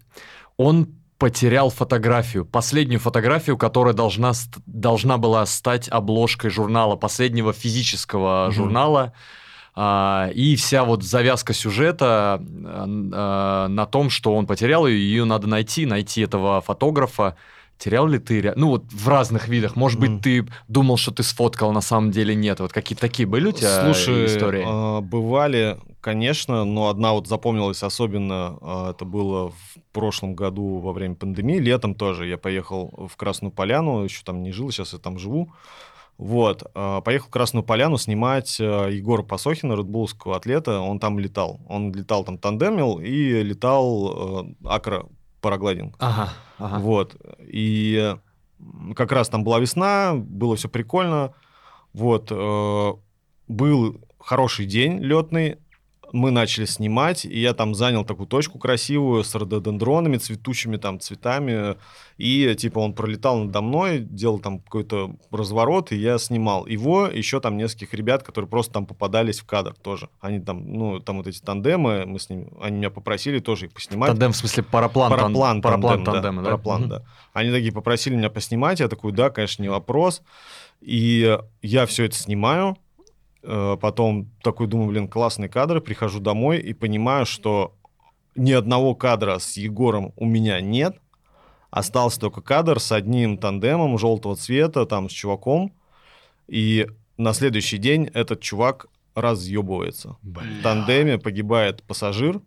он потерял фотографию, последнюю фотографию, которая должна, должна была стать обложкой журнала, последнего физического Мгм. журнала. А, и вся вот завязка сюжета э, э, на том, что он потерял ее, ее надо найти, найти этого фотографа. Терял ли ты, ну вот в разных видах, может быть, ты думал, что ты сфоткал, на самом деле нет. Вот какие-то такие были у тебя Слушай, истории? а, бывали, конечно, но одна вот запомнилась особенно, а, это было в прошлом году во время пандемии, летом тоже. Я поехал в Красную Поляну, еще там не жил, сейчас я там живу. Вот, а, поехал в Красную Поляну снимать а, Егора Пасохина, редбулского атлета, он там летал. Он летал там тандемил и летал э, акро параглайдинг. Ага, ага. Вот. И как раз там была весна, было все прикольно. Вот. э, Был хороший день летный. Мы начали снимать, и я там занял такую точку красивую с рододендронами, цветущими там цветами. И типа он пролетал надо мной, делал там какой-то разворот, и я снимал его, еще там нескольких ребят, которые просто там попадались в кадр тоже. Они там, ну, там вот эти тандемы, мы с ними, они меня попросили тоже их поснимать. Тандем, в смысле, параплан, тан- Параплан, параплан тандем, тандема, да? Параплан, Мгм. да. Они такие попросили меня поснимать, я такой, да, конечно, не вопрос. И я все это снимаю, потом такой думаю, блин, классные кадры, прихожу домой и понимаю, что ни одного кадра с Егором у меня нет, остался только кадр с одним тандемом желтого цвета, там, с чуваком, и на следующий день этот чувак разъебывается. В тандеме погибает пассажир,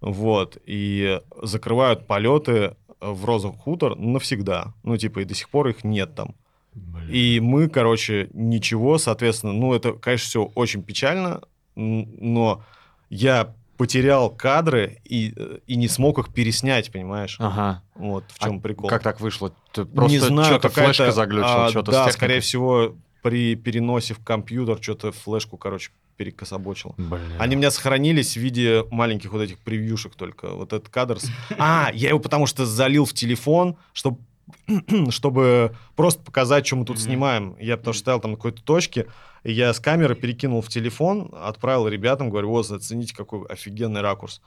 вот, и закрывают полеты в Розовый хутор навсегда. Ну, типа, и до сих пор их нет там. Блин. И мы, короче, ничего, соответственно, ну, это, конечно, все очень печально, но я потерял кадры и, э, и не смог их переснять, понимаешь? Ага. Вот в А чем прикол. Как так вышло? Ты просто не знаю, что-то флешка заглючила, а, что-то Да, скорее всего, при переносе в компьютер что-то флешку, короче, перекособочил. Блин. Они у меня сохранились в виде маленьких вот этих превьюшек только. Вот этот кадр. с- А, я его потому что залил в телефон, чтобы <clears throat> чтобы просто показать, что мы тут Мгм. снимаем. Я потому что стоял там на какой-то точке, и я с камеры перекинул в телефон, отправил ребятам, говорю, вот, оцените, какой офигенный ракурс.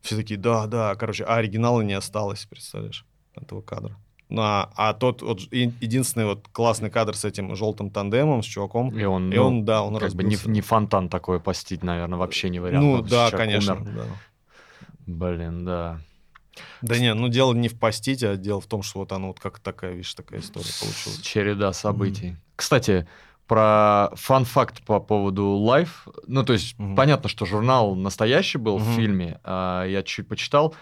Все такие, да, да, короче, а оригинала не осталось, представляешь, этого кадра. Ну, а, а тот вот единственный вот классный кадр с этим желтым тандемом, с чуваком, И он, и ну, он, да, он как бы не, разбился. не фонтан такой постить, наверное, вообще не вариант. Ну, да, конечно. да. Блин, да. Да не, ну дело не в постите, а дело в том, что вот оно вот как такая, видишь, такая история получилась. Череда событий. Кстати, про фан-факт по поводу Life. Ну, то есть, Мгм. понятно, что журнал настоящий был в Мгм. фильме. а, я чуть почитал.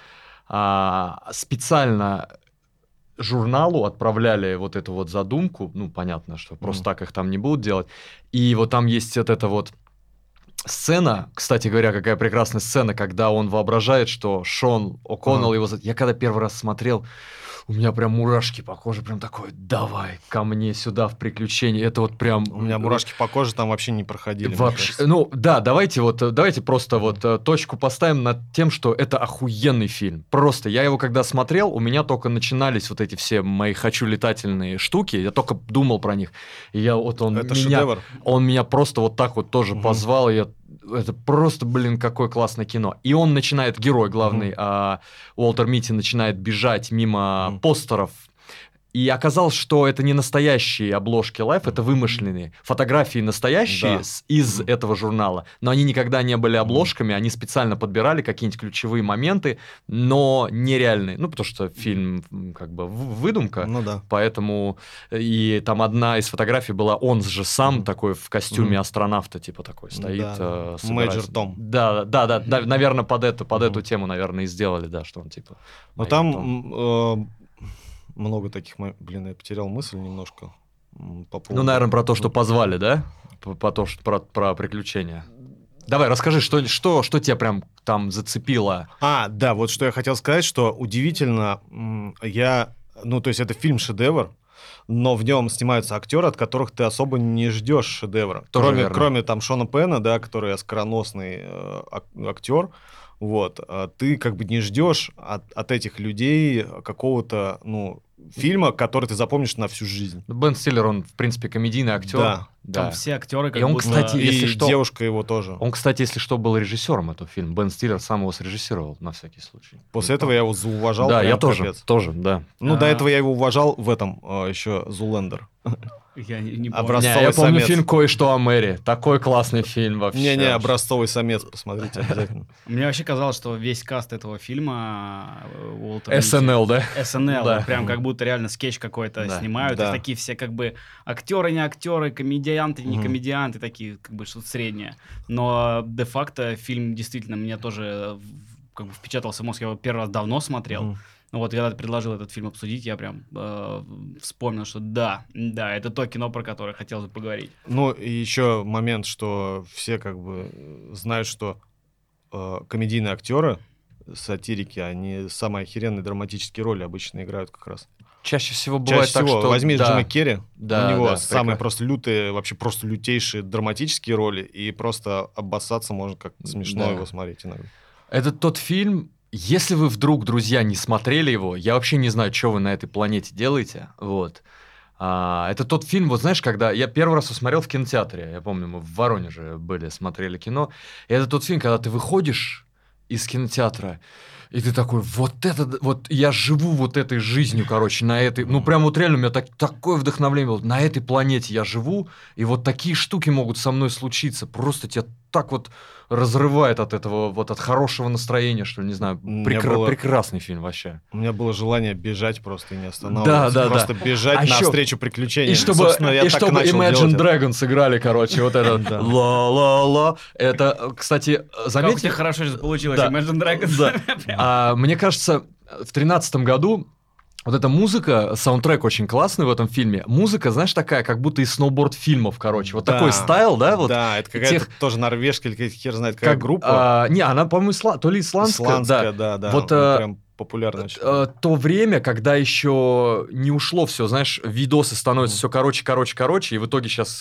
А, специально журналу отправляли вот эту вот задумку. Ну, понятно, что просто Мгм. так их там не будут делать. И вот там есть вот эта вот сцена, кстати говоря, какая прекрасная сцена, когда он воображает, что Шон О'Коннелл его... Я когда первый раз смотрел, у меня прям мурашки по коже, прям такой, давай ко мне сюда в приключения. Это вот прям... У меня мурашки по коже там вообще не проходили. Вообще, ну да, давайте вот, давайте просто вот э, точку поставим над тем, что это охуенный фильм. Просто я его когда смотрел, у меня только начинались вот эти все мои хочу летательные штуки, я только думал про них. И я вот он Это меня, шедевр. он меня просто вот так вот тоже Мгм. позвал, и я это просто, блин, какое классное кино. И он начинает, герой главный, Мгм. а, Уолтер Митти начинает бежать мимо Мгм. постеров. И оказалось, что это не настоящие обложки Life, это вымышленные. Фотографии настоящие Да. с- из Мгм. этого журнала. Но они никогда не были обложками, они специально подбирали какие-нибудь ключевые моменты, но нереальные. Ну, потому что фильм как бы выдумка. Ну да. Поэтому э, и там одна из фотографий была он же сам Мгм. такой в костюме Мгм. астронавта типа такой стоит. Да, э, да. Том. Да, да, да, да, наверное под эту под Мгм. эту тему, наверное, и сделали, да, что он типа. Но Мэйджор там Том. э, много таких... Блин, я потерял мысль немножко. По Ну, поводу- наверное, про то, что позвали, да, по, то, что про, про приключения. Давай, расскажи, что что что тебя прям там зацепило. А, да, вот что я хотел сказать, что удивительно, я, ну, то есть это фильм-шедевр, но в нем снимаются актеры, от которых ты особо не ждешь шедевра. Тоже кроме, верно. кроме там Шона Пена, да, который оскароносный э, ак- актер, вот, а ты как бы не ждешь от, от этих людей какого-то, ну, фильма, который ты запомнишь на всю жизнь. Ну, Бен Стиллер, он, в принципе, комедийный актер. Да. Да. Там все актеры как И он, будто... кстати, и если что- девушка его тоже. Он, кстати, если что, был режиссером этого фильма. Бен Стиллер сам его срежиссировал, на всякий случай. После этого я его зауважал. Да, я тоже, капец. тоже, да. Ну, до А. этого я его уважал в этом э, еще Зулендер. <laughs> Я не, не помню. Образцовый Не, я помню самец. фильм «Кое-что о Мэри». Такой классный фильм вообще. Не-не, образцовый самец, посмотрите <laughs> обязательно. Мне вообще казалось, что весь каст этого фильма э, Уолтер СНЛ, да? СНЛ, Да. прям как будто реально скетч какой-то Да. снимают. Да. Такие все как бы актеры, не актеры, комедианты, не комедианты, такие как бы что-то среднее. Но де-факто фильм действительно меня тоже как бы впечатался в мозг. Я его первый раз давно смотрел. Ну вот когда ты предложил этот фильм обсудить, я прям э, вспомнил, что да, да, это то кино, про которое хотелось бы поговорить. Ну, и еще момент, что все как бы э, знают, что э, комедийные актеры, сатирики, они самые охеренные драматические роли обычно играют как раз. Чаще всего бывает Чаще так, всего, что... возьми да, Джима Керри, да, у него да, самые прекрасно. просто лютые, вообще просто лютейшие драматические роли, и просто обоссаться можно как смешно Да. его смотреть иногда. Это тот фильм, если вы вдруг, друзья, не смотрели его, я вообще не знаю, что вы на этой планете делаете, вот. А, это тот фильм, вот знаешь, когда я первый раз его смотрел в кинотеатре, я помню, мы в Воронеже были, смотрели кино, и это тот фильм, когда ты выходишь из кинотеатра, и ты такой, вот это, вот я живу вот этой жизнью, короче, на этой, ну прям вот реально у меня так, такое вдохновление было, на этой планете я живу, и вот такие штуки могут со мной случиться, просто тебя так вот разрывает от этого, вот от хорошего настроения, что ли, не знаю, прекра- было- прекрасный фильм вообще. У меня было желание бежать просто и не останавливаться. Да, да, просто бежать А еще- навстречу приключениям. И чтобы, Собственно, я и так чтобы начал Imagine. Dragons играли, короче, вот это <laughs> Да. ла-ла-ла. Это, кстати, Как у тебя заметьте, хорошо сейчас получилось, Да. Imagine Dragons. <laughs> А, мне кажется, в тринадцатом году вот эта музыка, саундтрек очень классный в этом фильме. Музыка, знаешь, такая, как будто из сноуборд-фильмов, короче. Вот Да. такой стайл, да, вот. да, это какая-то тех- тоже норвежская или какая-то хер знает какая как группа. а, не, она, по-моему, исла- то ли исландская, Исландская, да. да, да. Вот, ну, э, прям популярно. Э, то время, когда еще не ушло все, знаешь, видосы становятся все короче, короче, короче, и в итоге сейчас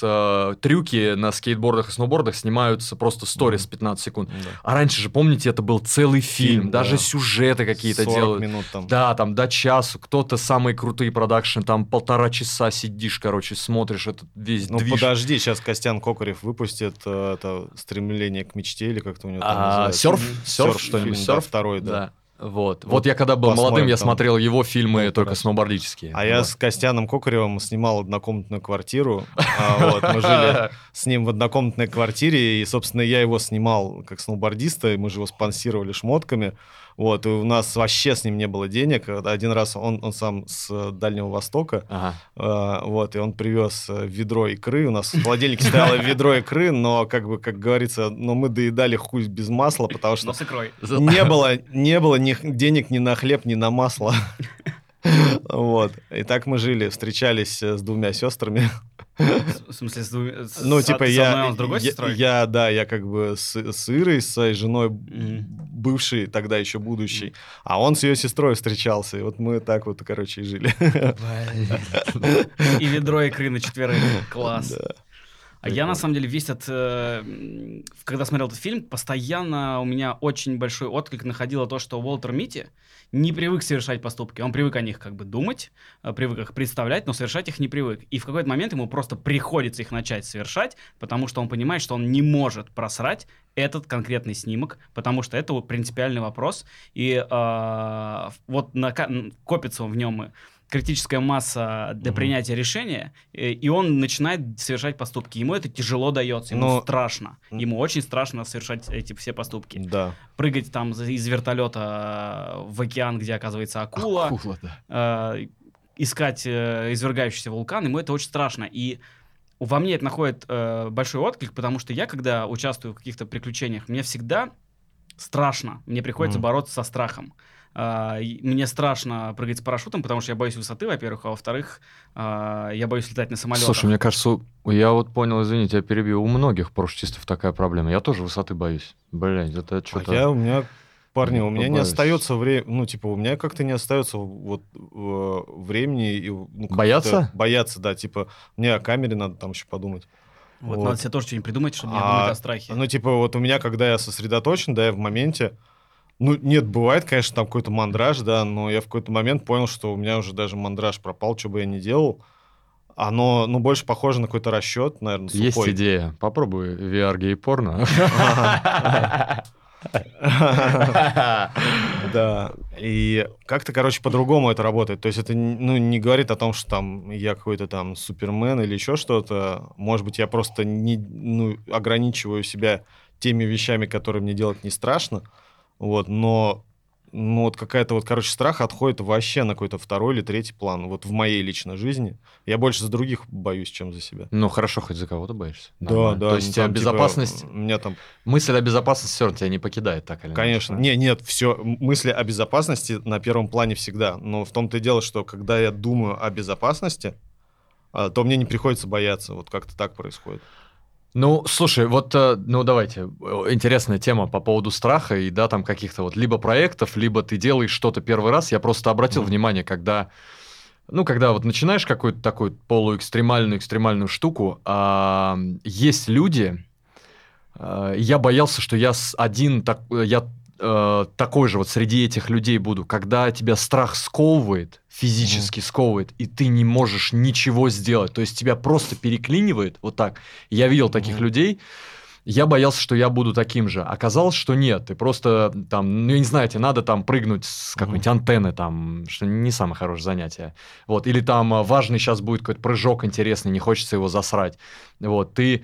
трюки на скейтбордах и сноубордах снимаются просто сторис Мгм. 15 секунд. А раньше же, помните, это был целый фильм, Фильм, даже да. сюжеты какие-то 40 делают. минут там. Да, там до часу. Кто-то самые крутые продакшн, там полтора часа сидишь, короче, смотришь этот весь Ну движ. подожди, сейчас Костян Кокарев выпустит э, это стремление к мечте или как-то у него там А, называется. серф? Серф что-нибудь? фильм, да, Серф? второй, да. Вот. вот. Вот я когда был молодым, я там. смотрел его фильмы Ну, только хорошо. сноубордические. А я Вот. с Костяном Кокаревым снимал однокомнатную квартиру. А, <laughs> вот, Мы жили <laughs> с ним в однокомнатной квартире, и, собственно, я его снимал как сноубордиста, и мы же его спонсировали шмотками. Вот, и у нас вообще с ним не было денег. Один раз он, он сам с Дальнего Востока, Ага. А, Вот, и он привез э, ведро икры. У нас в холодильнике стояло ведро икры, но, как бы, как говорится, но мы доедали хуй без масла, потому что не было, не было ни денег ни на хлеб, ни на масло. <laughs> Вот. И так мы жили, встречались э, с двумя сестрами. В смысле, с двумя- Ну, с- типа, с я, одной, с другой я, сестрой? я, да, я как бы с, с Ирой, с своей женой, Мгм. бывшей, тогда еще будущей, а он с ее сестрой встречался, и вот мы так вот, короче, и жили. И ведро икры на четверых. Класс. Да. А я, на самом деле, весь этот... э, когда смотрел этот фильм, постоянно у меня очень большой отклик находило то, что Уолтер Митти не привык совершать поступки. Он привык о них как бы думать, э, привык их представлять, но совершать их не привык. И в какой-то момент ему просто приходится их начать совершать, потому что он понимает, что он не может просрать этот конкретный снимок, потому что это принципиальный вопрос. И э, вот нака- н- копится в нем критическая масса для Мгм. принятия решения, э, и он начинает совершать поступки. Ему это тяжело дается, ему Но- страшно. Ему очень страшно совершать эти все поступки. Да. Прыгать там из вертолета э, в океан, где оказывается акула, Акула, да. э, искать э, извергающийся вулкан, ему это очень страшно. И во мне это находит э, большой отклик, потому что я, когда участвую в каких-то приключениях, мне всегда страшно. Мне приходится Мгм. бороться со страхом. А, мне страшно прыгать с парашютом, потому что я боюсь высоты, во-первых, а во-вторых, а, я боюсь летать на самолетах. Слушай, мне кажется, я вот понял, извините, я перебью, у многих парашютистов такая проблема. Я тоже высоты боюсь. Блядь, это А что-то... я, у меня, парни, у меня не Побоюсь. остается времени, ну, типа, у меня как-то не остается вот э, времени и, ну, Бояться? Бояться, да, типа, мне о камере надо там еще подумать. Вот, Вот. надо себе тоже что-нибудь придумать, чтобы не А, думать о страхе. Ну, типа, вот у меня, когда я сосредоточен, да, я в моменте, ну, нет, бывает, конечно, там какой-то мандраж, да, но я в какой-то момент понял, что у меня уже даже мандраж пропал, что бы я ни делал. Оно, ну, больше похоже на какой-то расчет, наверное, сухой. Есть идея. Попробуй VR гей-порно. <laughs> Да. И как-то, короче, по-другому это работает. То есть это ну, не говорит о том, что там я какой-то там супермен или еще что-то. Может быть, я просто не, ну, ограничиваю себя теми вещами, которые мне делать не страшно. Вот, но ну, вот какая-то вот, короче, страх отходит вообще на какой-то второй или третий план. Вот в моей личной жизни. Я больше за других боюсь, чем за себя. Ну, хорошо, хоть за кого-то боишься. Да, Нормально. да. То ну, есть тебя там, типа, безопасность... у меня там Мысль о безопасности все равно тебя не покидает так или иначе. Конечно. да? Не, нет, все, мысли о безопасности на первом плане всегда. Но в том-то и дело, что когда я думаю о безопасности, а, то мне не приходится бояться. Вот как-то так происходит. Ну, слушай, вот, э, ну, давайте, э, интересная тема по поводу страха и, да, там каких-то вот либо проектов, либо ты делаешь что-то первый раз. Я просто обратил Мгм. внимание, когда, ну, когда вот начинаешь какую-то такую полуэкстремальную, экстремальную штуку, а, есть люди, а, я боялся, что я один, так, я э, такой же вот среди этих людей буду, когда тебя страх сковывает, физически сковывает, и ты не можешь ничего сделать, то есть тебя просто переклинивает вот так. Я видел таких Мгм. людей, я боялся, что я буду таким же. Оказалось, что нет. Ты просто там, ну, я не знаю, тебе надо там прыгнуть с какой-нибудь антенны, там, что не самое хорошее занятие. Вот. Или там а, важный сейчас будет какой-то прыжок интересный, не хочется его засрать. Вот. Ты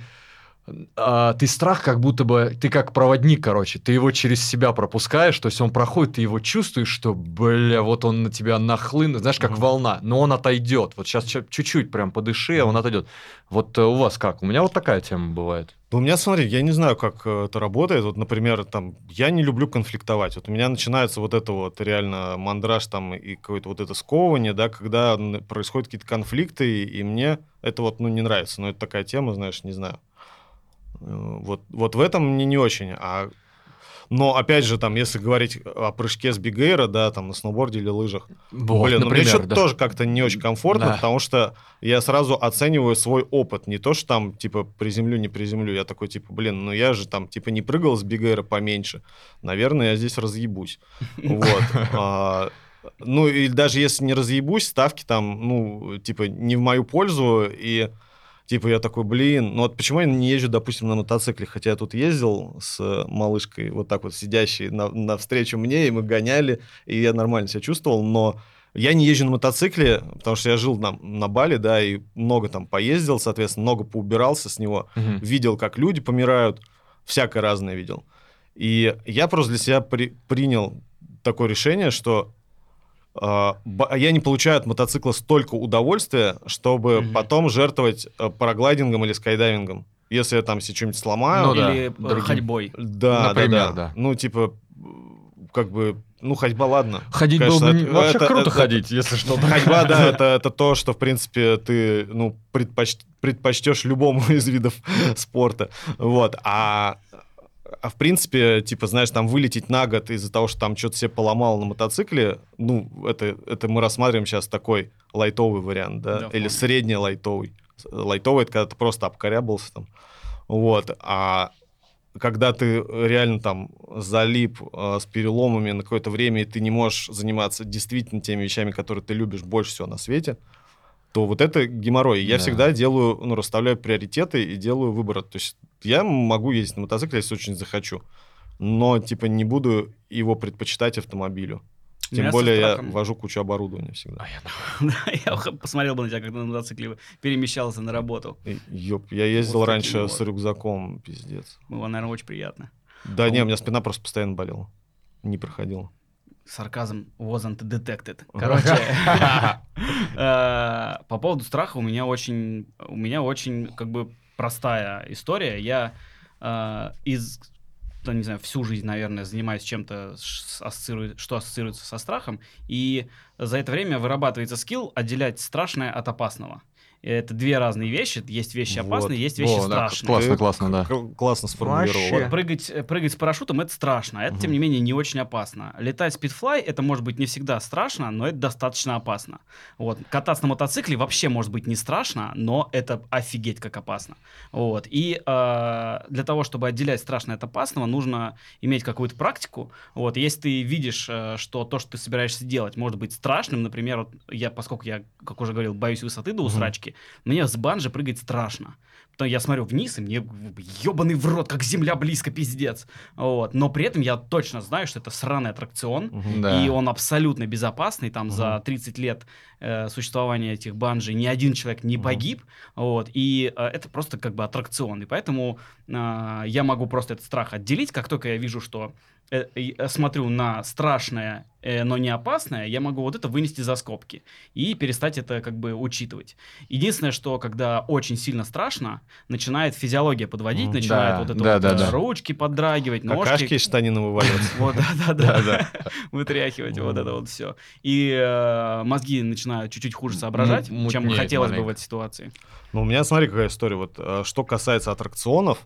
а, ты страх как будто бы, ты как проводник, короче, ты его через себя пропускаешь, то есть он проходит, ты его чувствуешь, что, бля, вот он на тебя нахлынет, знаешь, как Мгм. волна, но он отойдет. Вот сейчас чуть-чуть прям подыши, а он отойдет. Вот э, у вас как? У меня вот такая тема бывает. Да у меня, смотри, я не знаю, как э, это работает. Вот, например, там, я не люблю конфликтовать. Вот у меня начинается вот это вот реально мандраж там и какое-то вот это сковывание, да, когда происходят какие-то конфликты, и мне это вот, ну, не нравится. Но это такая тема, знаешь, не знаю. Э, Вот, вот в этом мне не очень. А... Но, опять же, там, если говорить о прыжке с бигейра, да, там, на сноуборде или лыжах, Вот, Блин, ну мне например, что-то да. тоже как-то не очень комфортно, Да. потому что я сразу оцениваю свой опыт. Не то, что там, типа, приземлю, не приземлю. Я такой, типа, блин, ну я же там, типа, не прыгал с бигейра поменьше. Наверное, я здесь разъебусь. Вот. А, Ну, и даже если не разъебусь, ставки там, ну, типа, не в мою пользу, и Типа я такой, блин, ну вот почему я не езжу, допустим, на мотоцикле, хотя я тут ездил с малышкой, вот так вот сидящей на, навстречу мне, и мы гоняли, и я нормально себя чувствовал, но я не езжу на мотоцикле, потому что я жил на, на Бали, да, и много там поездил, соответственно, много поубирался с него, Мгм. видел, как люди помирают, всякое разное видел. И я просто для себя при- принял такое решение, что я не получаю от мотоцикла столько удовольствия, чтобы Мгм. потом жертвовать а, параглайдингом или скайдайвингом. Если я там себе что-нибудь сломаю, Ну да, Или э, другим. ходьбой. да, Например, да, да, да. Ну, типа, как бы, ну, ходьба, ладно. Ходить Конечно, было бы это- вообще это- круто это- ходить, если что. Ходьба, да, <laughs> это, это то, что, в принципе, ты, ну, предпоч- предпочтешь любому <laughs> из видов спорта. Вот. А, а в принципе, типа, знаешь, там вылететь на год из-за того, что там что-то себе поломал на мотоцикле, ну, это, это мы рассматриваем сейчас такой лайтовый вариант, да, Да, или средний лайтовый. Лайтовый — это когда ты просто обкорябался там. Вот. А когда ты реально там залип э, с переломами на какое-то время, и ты не можешь заниматься действительно теми вещами, которые ты любишь больше всего на свете, то вот это геморрой. Я Да. всегда делаю, ну, расставляю приоритеты и делаю выбор. То есть я могу ездить на мотоцикле, если очень захочу, но, типа, не буду его предпочитать автомобилю. Тем меня более я вожу кучу оборудования всегда. А я <laughs> Да, Я посмотрел бы на тебя, когда на мотоцикле перемещался на работу. И, ёп, я ездил Вот раньше такие с вот. рюкзаком, пиздец. Было, наверное, очень приятно. Да не, у меня спина просто постоянно болела. Не проходила. Сарказм wasn't detected. Короче, <laughs> э, по поводу страха у меня очень, у меня очень как бы простая история. Я э, из, да, не знаю, всю жизнь, наверное, занимаюсь чем-то, что ассоциируется со страхом, и за это время вырабатывается скилл отделять страшное от опасного. Это две разные вещи. Есть вещи Вот. опасные, есть вещи да, страшные. классно, Ты классно, да. К- Классно сформулировал. Вот прыгать, э, прыгать с парашютом это страшно. а Это, тем Мгм. не менее, не очень опасно. Летать спидфлай это может быть не всегда страшно, но это достаточно опасно. Вот. Кататься на мотоцикле вообще может быть не страшно, но это офигеть как опасно. Вот. И э, для того, чтобы отделять страшное от опасного, нужно иметь какую-то практику. Вот. Если ты видишь, э, что то, что ты собираешься делать, может быть страшным, например, вот я, поскольку я, как уже говорил, боюсь высоты до усрачки, мне с банжи прыгать страшно. Потом я смотрю вниз, и мне ебаный в рот, как земля близко, пиздец. Вот. Но при этом я точно знаю, что это сраный аттракцион. Да. и он абсолютно безопасный. Там Мгм. за 30 лет э, существования этих банжи ни один человек не Мгм. погиб. Вот. И э, это просто как бы аттракцион. И поэтому э, я могу просто этот страх отделить, как только я вижу, что смотрю на страшное, э, но не опасное, я могу вот это вынести за скобки и перестать это как бы учитывать. Единственное, что когда очень сильно страшно, начинает физиология подводить, начинает Да, вот это да, вот, да, э, да. ручки поддрагивать, Какашки ножки. из штанины вываливаются. <laughs> Вот, да, да, <laughs> да, Да, вытряхивать вот это вот все. И э, мозги начинают чуть-чуть хуже соображать, чем хотелось бы в этой ситуации. Ну, у меня, смотри, какая история. Вот, э, что касается аттракционов,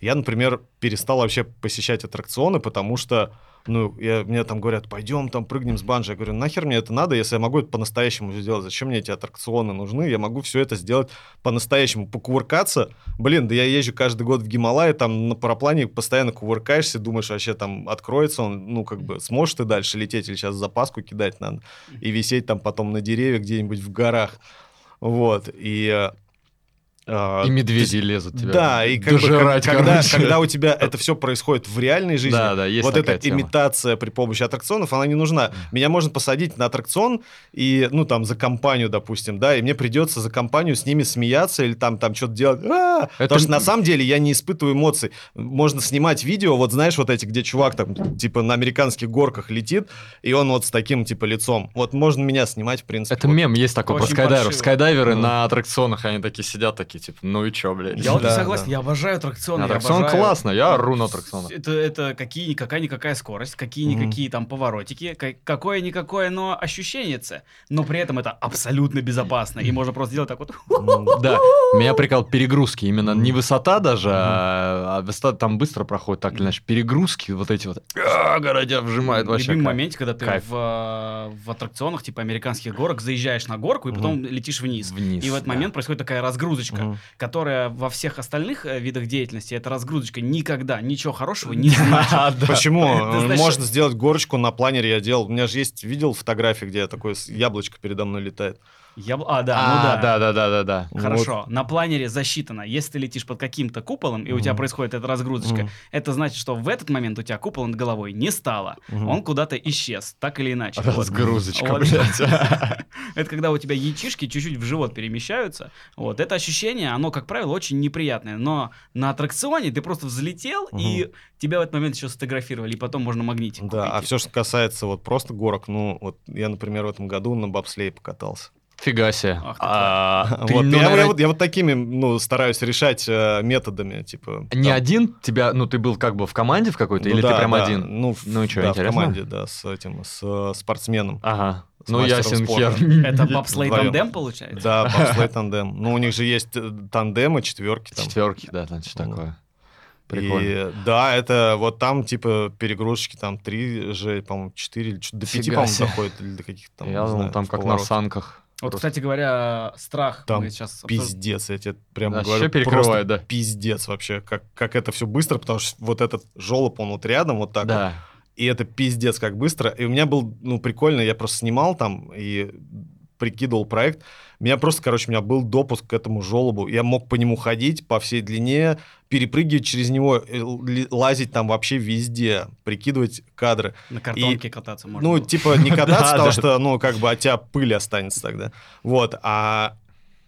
я, например, перестал вообще посещать аттракционы, потому что, ну, я, мне там говорят, пойдем там прыгнем с банджи. Я говорю, нахер мне это надо, если я могу это по-настоящему сделать? Зачем мне эти аттракционы нужны? Я могу все это сделать по-настоящему, покувыркаться. Блин, да я езжу каждый год в Гималай, там на параплане постоянно кувыркаешься, думаешь, вообще там откроется он, ну, как бы, сможешь ты дальше лететь или сейчас запаску кидать надо и висеть там потом на деревьях где-нибудь в горах. Вот, и... э, И медведи есть- лезут тебя. Да, и как бы, как- дожирать, когда, короче. когда у тебя это все происходит в реальной жизни, Да, да, есть вот эта тема. имитация при помощи аттракционов, она не нужна. Меня можно посадить на аттракцион и, ну, там, за компанию, допустим, да, и мне придется за компанию с ними смеяться или там, там что-то делать. А! Это- Потому что на самом деле я не испытываю эмоций. Можно снимать видео, вот знаешь, вот эти, где чувак там, типа, на американских горках летит, и он вот с таким, типа, лицом. Вот можно меня снимать, в принципе. Это вот. мем есть такой про Очень скайдайверов. паршиво. Скайдайверы Ну. на аттракционах, они такие сидят, такие, типа, ну и чё, блядь? Я вот не согласен, да. я обожаю аттракционы. Аттракцион обожаю- классно, я ору на аттракционах. Это, это какие, какая-никакая скорость, какие-никакие там поворотики, ка- какое-никакое, но ощущение, но при этом это абсолютно безопасно, и можно просто сделать так вот. Да, меня прикал перегрузки. Именно не высота даже, а а высота там быстро проходит, так или иначе. Перегрузки вот эти вот. а, Городя вжимает вообще. Любимый момент, когда ты в, э, в аттракционах типа американских горок заезжаешь на горку и потом летишь вниз. Вниз. И в этот момент происходит такая разгрузочка, Мгм. которая во всех остальных э, видах деятельности, эта разгрузочка никогда ничего хорошего не <laughs> значит. Почему? <laughs> Это Можно сделать горочку на планере, я делал. У меня же есть, видел фотографии, где такое яблочко передо мной летает. Я... б- А, да, А, ну да. да, да, да, да, да. Хорошо, на планере засчитано. Если ты летишь под каким-то куполом, и у тебя происходит эта разгрузочка, Мгм. это значит, что в этот момент у тебя купол над головой не стало. Мгм. Он куда-то исчез, так или иначе. Вот. Разгрузочка, Вот. блядь. <laughs> Это когда у тебя яичишки чуть-чуть в живот перемещаются. Вот. Это ощущение, оно, как правило, очень неприятное. Но на аттракционе ты просто взлетел, и тебя в этот момент еще сфотографировали, и потом можно магнитик Да, а все, что касается вот просто горок, ну, вот я, например, в этом году на бобслее покатался. Фига себе. Ах А, ты, вот, ну, я, я наверное, вот, я вот такими, ну, стараюсь решать э, методами, типа... Не там, один тебя, ну ты был как бы в команде в какой-то, ну или да, ты прям да, один? Ну, в- Ну и чё, да, интересно? в команде, да, с этим, с э, спортсменом. Ага. С Ну ясен спорта. хер. <laughs> Это бобслей тандем, получается? Да, <laughs> бобслей тандем. Ну, у них же есть э, тандемы, четверки там. Четверки, да, там что Ну. такое. Прикольно. И да, это вот там типа перегрузочки там три же, по-моему, четыре или чё- до пяти, Фига по-моему, себе. доходит или до каких-то там. Я думал, знаю, там как на поворот. санках. Вот, Просто. кстати говоря, страх Там мы сейчас обсуж- Пиздец, я тебе прям Вообще говорю, перекрывает, просто да. пиздец вообще, как, как это все быстро, потому что вот этот жолоб, он вот рядом, вот так вот, Да. и это пиздец как быстро. И у меня был, ну, прикольно, я просто снимал там и прикидывал проект. Меня просто, короче, у меня был допуск к этому жолобу. Я мог по нему ходить по всей длине, перепрыгивать через него, э, лазить там вообще везде, прикидывать кадры. на картонке кататься можно. Ну, было. типа, не <laughs> кататься, потому что, ну, как бы от тебя пыль останется тогда. Вот, а,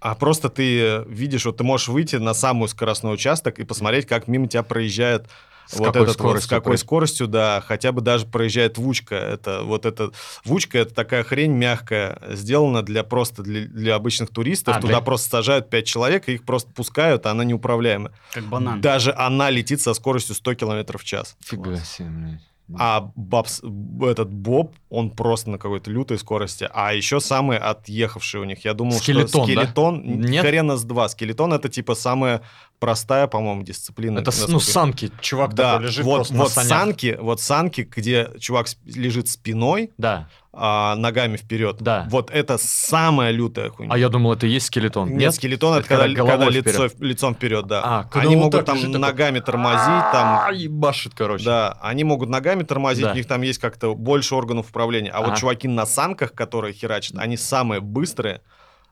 а просто ты видишь, вот ты можешь выйти на самый скоростной участок и посмотреть, как мимо тебя проезжает С вот какой этот вот, с скоростью какой скоростью, да, хотя бы даже проезжает вучка. Это вот это вучка это такая хрень мягкая, сделана для просто для, для обычных туристов. А, Туда для- просто сажают пять человек и их просто пускают, а она неуправляемая. как банан. Даже она летит со скоростью 100 км в час. Фига себе, блядь. А Бабс, б- этот Боб, он просто на какой-то лютой скорости. А еще самый отъехавший у них. Я думал, Скелетон, что да? скелетон... Нет? Хрена с два. Скелетон это типа самая простая, по-моему, дисциплина. Это, с- насколько ну, санки. Чувак Да, такой лежит вот, просто на вот санях. санки, вот санки, где чувак лежит спиной, Да. а, ногами вперед. Да. Вот это самая лютая хуйня. А я думал, это и есть скелетон. Нет, Нет? скелетон это, Это когда когда, когда головой лицо, вперед. лицом вперед, да. А, когда они могут там лежит такой, ногами тормозить, там А, ебашит, короче. Да, они могут ногами тормозить, Да. у них там есть как-то больше органов управления. А вот Ага. чуваки на санках, которые херачат, они самые быстрые,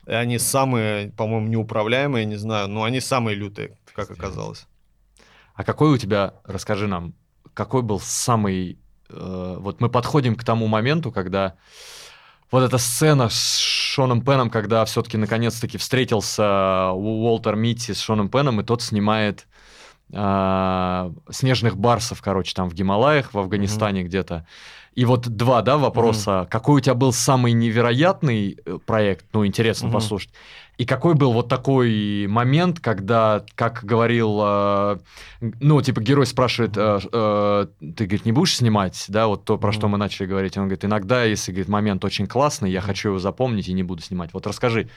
и они самые, по-моему, неуправляемые, не знаю, но они самые лютые, как оказалось. А какой у тебя, расскажи нам, какой был самый... э, вот мы подходим к тому моменту, когда вот эта сцена с Шоном Пеном, когда все-таки наконец-таки встретился Уолтер Митти с Шоном Пеном, и тот снимает а, снежных барсов, короче, там в Гималаях, в Афганистане где-то. И вот два, да, вопроса. Какой у тебя был самый невероятный э, проект? Ну, интересно Мгм. послушать. И какой был вот такой момент, когда, как говорил, э, ну, типа, герой спрашивает, э, э, ты, говорит, не будешь снимать, да, вот то, про что Мгм. мы начали говорить. Он говорит, иногда, если, говорит, момент очень классный, я хочу его запомнить и не буду снимать. Вот расскажи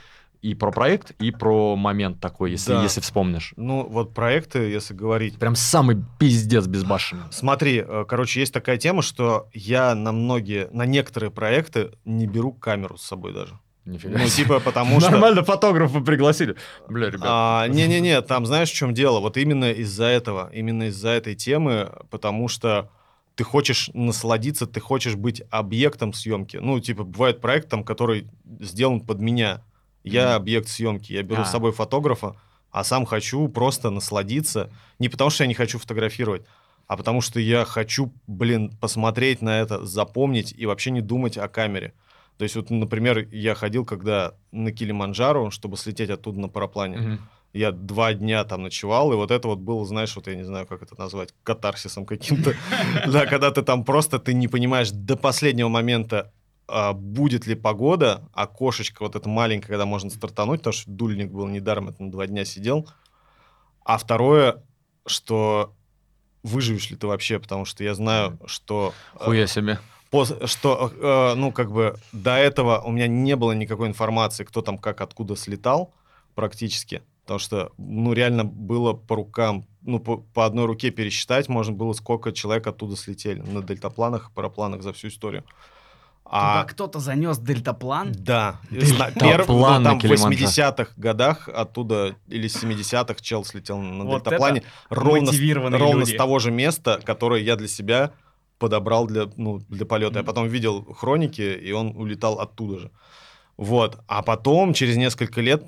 и про проект, и про момент такой, если, Да. если вспомнишь. Ну, вот проекты, если говорить. Прям самый пиздец безбашенный. Смотри, э, короче, есть такая тема, что я на многие, на некоторые проекты не беру камеру с собой даже. Нифига Ну, типа, потому что... Нормально фотографа пригласили. Бля, ребят. А, Не-не-не, там знаешь, в чем дело? Вот именно из-за этого, именно из-за этой темы, потому что ты хочешь насладиться, ты хочешь быть объектом съемки. Ну, типа, бывает проект, там, который сделан под меня. Я объект съемки. Я беру А. с собой фотографа, а сам хочу просто насладиться. Не потому что я не хочу фотографировать, а потому что я хочу, блин, посмотреть на это, запомнить и вообще не думать о камере. То есть вот, например, я ходил когда на Килиманджаро, чтобы слететь оттуда на параплане. Мгм. Я два дня там ночевал, и вот это вот было, знаешь, вот я не знаю, как это назвать, катарсисом каким-то. <laughs> Да, когда ты там просто, ты не понимаешь до последнего момента, будет ли погода, окошечко вот это маленькое, когда можно стартануть, потому что дульник был недаром, это на два дня сидел. А второе, что выживешь ли ты вообще, потому что я знаю, что... э, Хуя себе. пос- что, э, ну, как бы до этого у меня не было никакой информации, кто там как, откуда слетал практически. Потому что, ну, реально было по рукам, ну, по, по одной руке пересчитать можно было, сколько человек оттуда слетели на дельтапланах и парапланах за всю историю. Туда А, кто-то занес дельтаплан. да, Дельтаплан ну, на там в Килиманджаро. 80-х годах оттуда, или 70-х чел слетел на Вот дельтаплане ровно, ровно люди. с того же места, которое я для себя подобрал для, ну, для полета. Я потом видел хроники, и он улетал оттуда же. Вот. А потом, через несколько лет,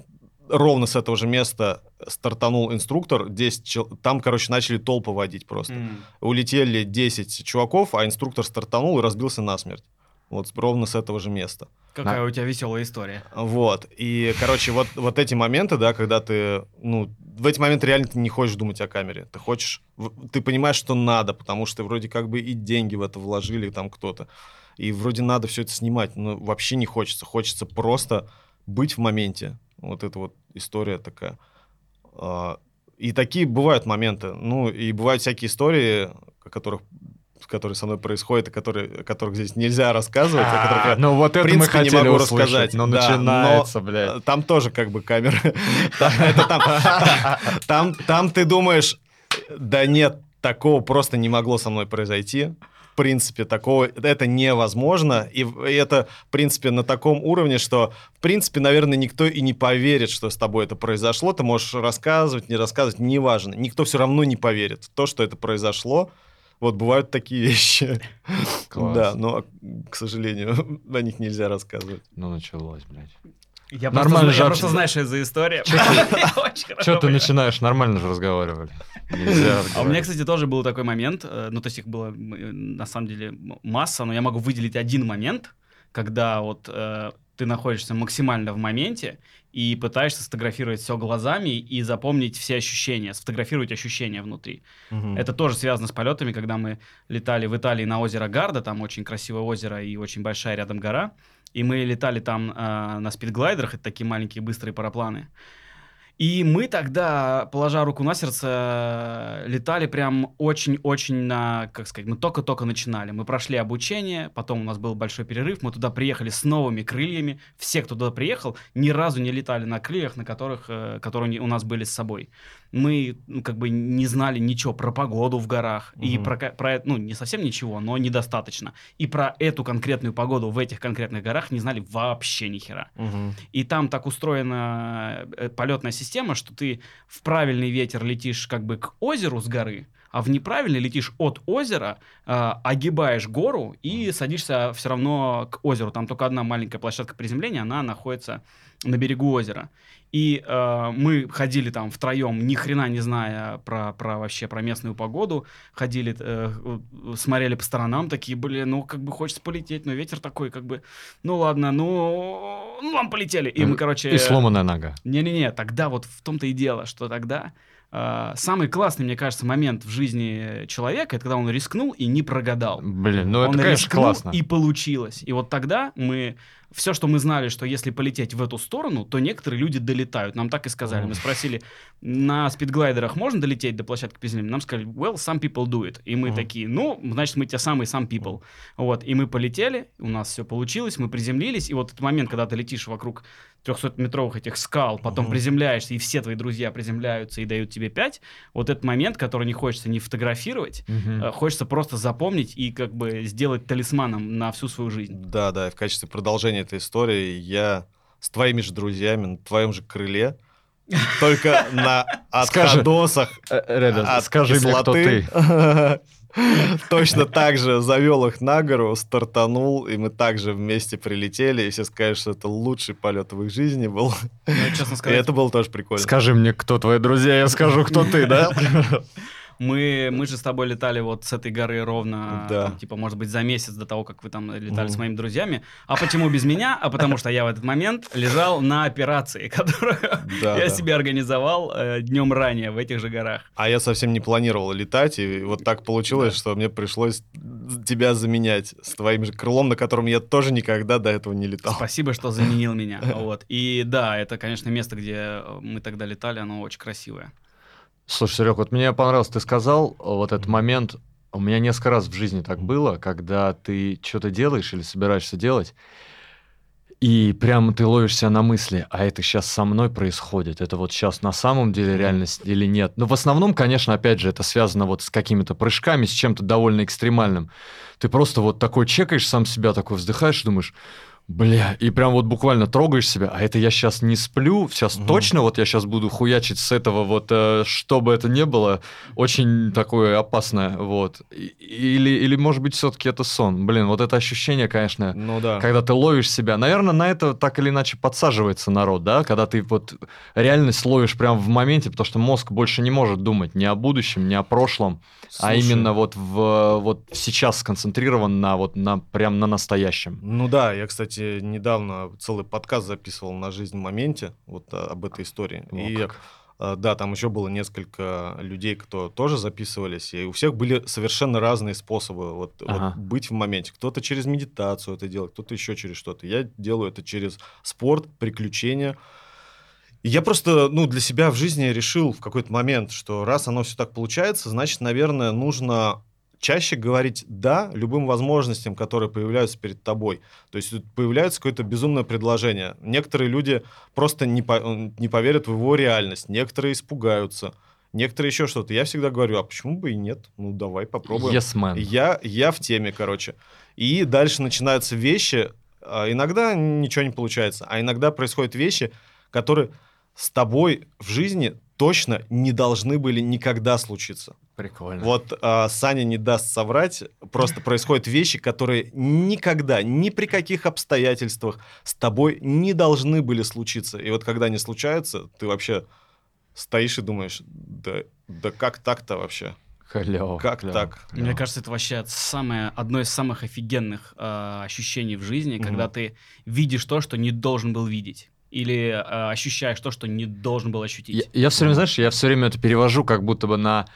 ровно с этого же места стартанул инструктор, 10 чел... там, короче, начали толпы водить просто. М. Улетели 10 чуваков, а инструктор стартанул и разбился насмерть. Вот ровно с этого же места. Какая у тебя веселая история. Вот. И, короче, вот, вот эти моменты, да, когда ты, ну, в эти моменты реально ты не хочешь думать о камере. Ты хочешь, ты понимаешь, что надо, потому что вроде как бы и деньги в это вложили там кто-то. И вроде надо все это снимать, но вообще не хочется. Хочется просто быть в моменте. Вот эта вот история такая. А, И такие бывают моменты. Ну, и бывают всякие истории, о которых которые со мной происходят, и которые, о которых здесь нельзя рассказывать, о которых я А, Ну вот это мы принципе, не хотели могу услышать. рассказать. Ну Да, начинается, но, блядь. э, Там тоже как бы камера. <laughs> Там- ты думаешь, да нет, такого просто не могло со мной произойти. В принципе, такого, это невозможно. И это, в принципе, на таком уровне, что, в принципе, наверное, никто и не поверит, что с тобой это произошло. Ты можешь рассказывать, не рассказывать, неважно. Никто все равно не поверит в то, что это произошло. Вот бывают такие вещи. Класс. Да, но, к сожалению, <laughs> о них нельзя рассказывать. Ну началось, блядь. Я Нормально просто, же я просто знаю, что это за история. Что ты <laughs> начинаешь? Нормально же разговаривали. Нельзя А у меня, кстати, тоже был такой момент, э, ну, то есть их было, на самом деле, масса, но я могу выделить один момент, когда вот э, ты находишься максимально в моменте и пытаешься сфотографировать все глазами и запомнить все ощущения, сфотографировать ощущения внутри. Это тоже связано с полетами, когда мы летали в Италии на озеро Гарда, там очень красивое озеро и очень большая рядом гора, и мы летали там э, на спидглайдерах, это такие маленькие быстрые парапланы. И мы тогда, положа руку на сердце, летали прям очень-очень на, как сказать, мы только-только начинали. Мы прошли обучение, потом у нас был большой перерыв, мы туда приехали с новыми крыльями. Все, кто туда приехал, ни разу не летали на крыльях, на которых, э, которые у нас были с собой. Мы ну, как бы не знали ничего про погоду в горах, и Мгм. про, про, ну, не совсем ничего, но недостаточно. И про эту конкретную погоду в этих конкретных горах не знали вообще ни хера. Мгм. И там так устроена э, полетная система, что ты в правильный ветер летишь как бы к озеру с горы, а в неправильный летишь от озера, э, огибаешь гору и садишься все равно к озеру. Там только одна маленькая площадка приземления, она находится на берегу озера. И э, мы ходили там втроем, ни хрена не зная про, про вообще про местную погоду, ходили, э, смотрели по сторонам, такие, блин, ну как бы хочется полететь, но ветер такой, как бы, ну ладно, ну, ну ладно, полетели. И мы, короче... И сломанная нога. Не-не-не, тогда вот в том-то и дело, что тогда самый классный, мне кажется, момент в жизни человека, это когда он рискнул и не прогадал. Блин, ну он это, конечно, рискнул, классно. и получилось. И вот тогда мы... Все, что мы знали, что если полететь в эту сторону, то некоторые люди долетают. Нам так и сказали. Мы спросили, на спидглайдерах можно долететь до площадки приземления? Нам сказали, well, some people do it. И мы Мгм. такие, ну, значит, мы те самые some people. Вот, и мы полетели, у нас все получилось, мы приземлились, и вот этот момент, когда ты летишь вокруг 300-метровых этих скал, потом Мгм. приземляешься, и все твои друзья приземляются и дают тебе 5, вот этот момент, который не хочется не фотографировать, э, хочется просто запомнить и как бы сделать талисманом на всю свою жизнь. Да, да, и в качестве продолжения этой истории я с твоими же друзьями на твоем же крыле, только на Скажи. отходосах Э, Реда, от скажи мне, кто ты. <laughs> <laughs> Точно так же завел их на гору, стартанул, и мы также вместе прилетели, и все скажут, что это лучший полет в их жизни был. Ну, честно И сказать, это было тоже прикольно. Скажи мне, кто твои друзья, я скажу, кто ты, да? <laughs> мы, мы же с тобой летали вот с этой горы ровно, Да. там, типа, может быть, за месяц до того, как вы там летали с Мгм. моими друзьями. А почему без меня? А потому что я в этот момент лежал на операции, <laughs> которую Да, я да. себе организовал э, днем ранее в этих же горах. А я совсем не планировал летать, и вот так получилось, что мне пришлось тебя заменять с твоим же крылом, на котором я тоже никогда до этого не летал. Спасибо, что заменил меня. <laughs> Вот. И да, это, конечно, место, где э, мы тогда летали, оно очень красивое. Слушай, Серег, вот мне понравилось, ты сказал вот этот момент. У меня несколько раз в жизни так было, когда ты что-то делаешь или собираешься делать, и прямо ты ловишь себя на мысли, а это сейчас со мной происходит, это вот сейчас на самом деле реальность или нет. Но в основном, конечно, опять же, это связано вот с какими-то прыжками, с чем-то довольно экстремальным. Ты просто вот такой чекаешь сам себя, такой вздыхаешь думаешь, Бля, и прям вот буквально трогаешь себя, а это я сейчас не сплю, сейчас Мгм. точно вот я сейчас буду хуячить с этого вот, э, что бы это ни было, очень такое опасное, вот. Или, или может быть, все-таки это сон. Блин, вот это ощущение, конечно, Ну да. когда ты ловишь себя. Наверное, на это так или иначе подсаживается народ, да, когда ты вот реальность ловишь прям в моменте, потому что мозг больше не может думать ни о будущем, ни о прошлом, а Слушай, именно вот в вот сейчас сконцентрирован на вот на прям на настоящем. Ну да, я, кстати, недавно целый подкаст записывал на «Жизнь в моменте», вот а, об этой истории. О, и как. а, да, там еще было несколько людей, кто тоже записывались, и у всех были совершенно разные способы вот, вот Ага. быть в моменте. Кто-то через медитацию это делает, кто-то еще через что-то. Я делаю это через спорт, приключения. И я просто, ну, для себя в жизни решил в какой-то момент, что раз оно все так получается, значит, наверное, нужно чаще говорить «да» любым возможностям, которые появляются перед тобой. То есть появляется какое-то безумное предложение. Некоторые люди просто не, по- не поверят в его реальность, некоторые испугаются, некоторые еще что-то. Я всегда говорю, а почему бы и нет? Ну, давай попробуем. Yes, man. Я, я в теме, короче. И дальше начинаются вещи. а Иногда ничего не получается, а иногда происходят вещи, которые с тобой в жизни точно не должны были никогда случиться. Прикольно. Вот а, Саня не даст соврать, просто происходят вещи, которые никогда, ни при каких обстоятельствах с тобой не должны были случиться. И вот когда они случаются, ты вообще стоишь и думаешь, да, да как так-то вообще? Клево. Как клево, так? клево. Мне кажется, это вообще самое, одно из самых офигенных э, ощущений в жизни, Мгм. когда ты видишь то, что не должен был видеть. Или э, ощущаешь то, что не должен был ощутить. Я, все время, знаешь, я все время это перевожу как будто бы на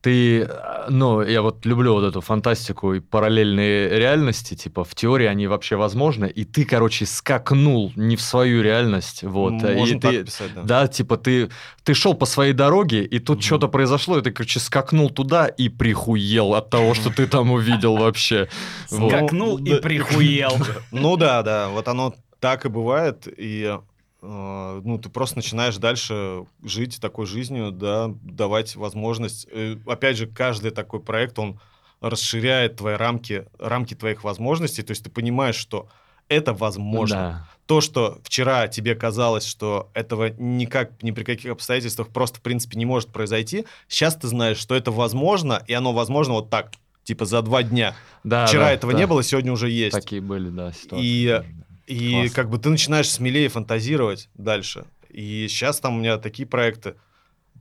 ты, ну, я вот люблю вот эту фантастику и параллельные реальности, типа, в теории они вообще возможны, и ты, короче, скакнул не в свою реальность, вот. э, Можно и так ты, писать, да. да, типа, ты, ты шел по своей дороге, и тут Мгм. что-то произошло, и ты, короче, скакнул туда и прихуел от того, что ты там увидел вообще. Скакнул Ну, и прихуел. <laughs> Ну да, да, вот оно так и бывает, и ну, ты просто начинаешь дальше жить такой жизнью, да, давать возможность. Э, Опять же, каждый такой проект, он расширяет твои рамки, рамки твоих возможностей, то есть ты понимаешь, что это возможно. Да. То, что вчера тебе казалось, что этого никак, ни при каких обстоятельствах просто, в принципе, не может произойти, сейчас ты знаешь, что это возможно, и оно возможно вот так, типа за два дня. Да, Вчера да, этого да. не было, сегодня уже есть. Такие были, да, ситуации. И-. И Классно. как бы ты начинаешь смелее фантазировать дальше. И сейчас там у меня такие проекты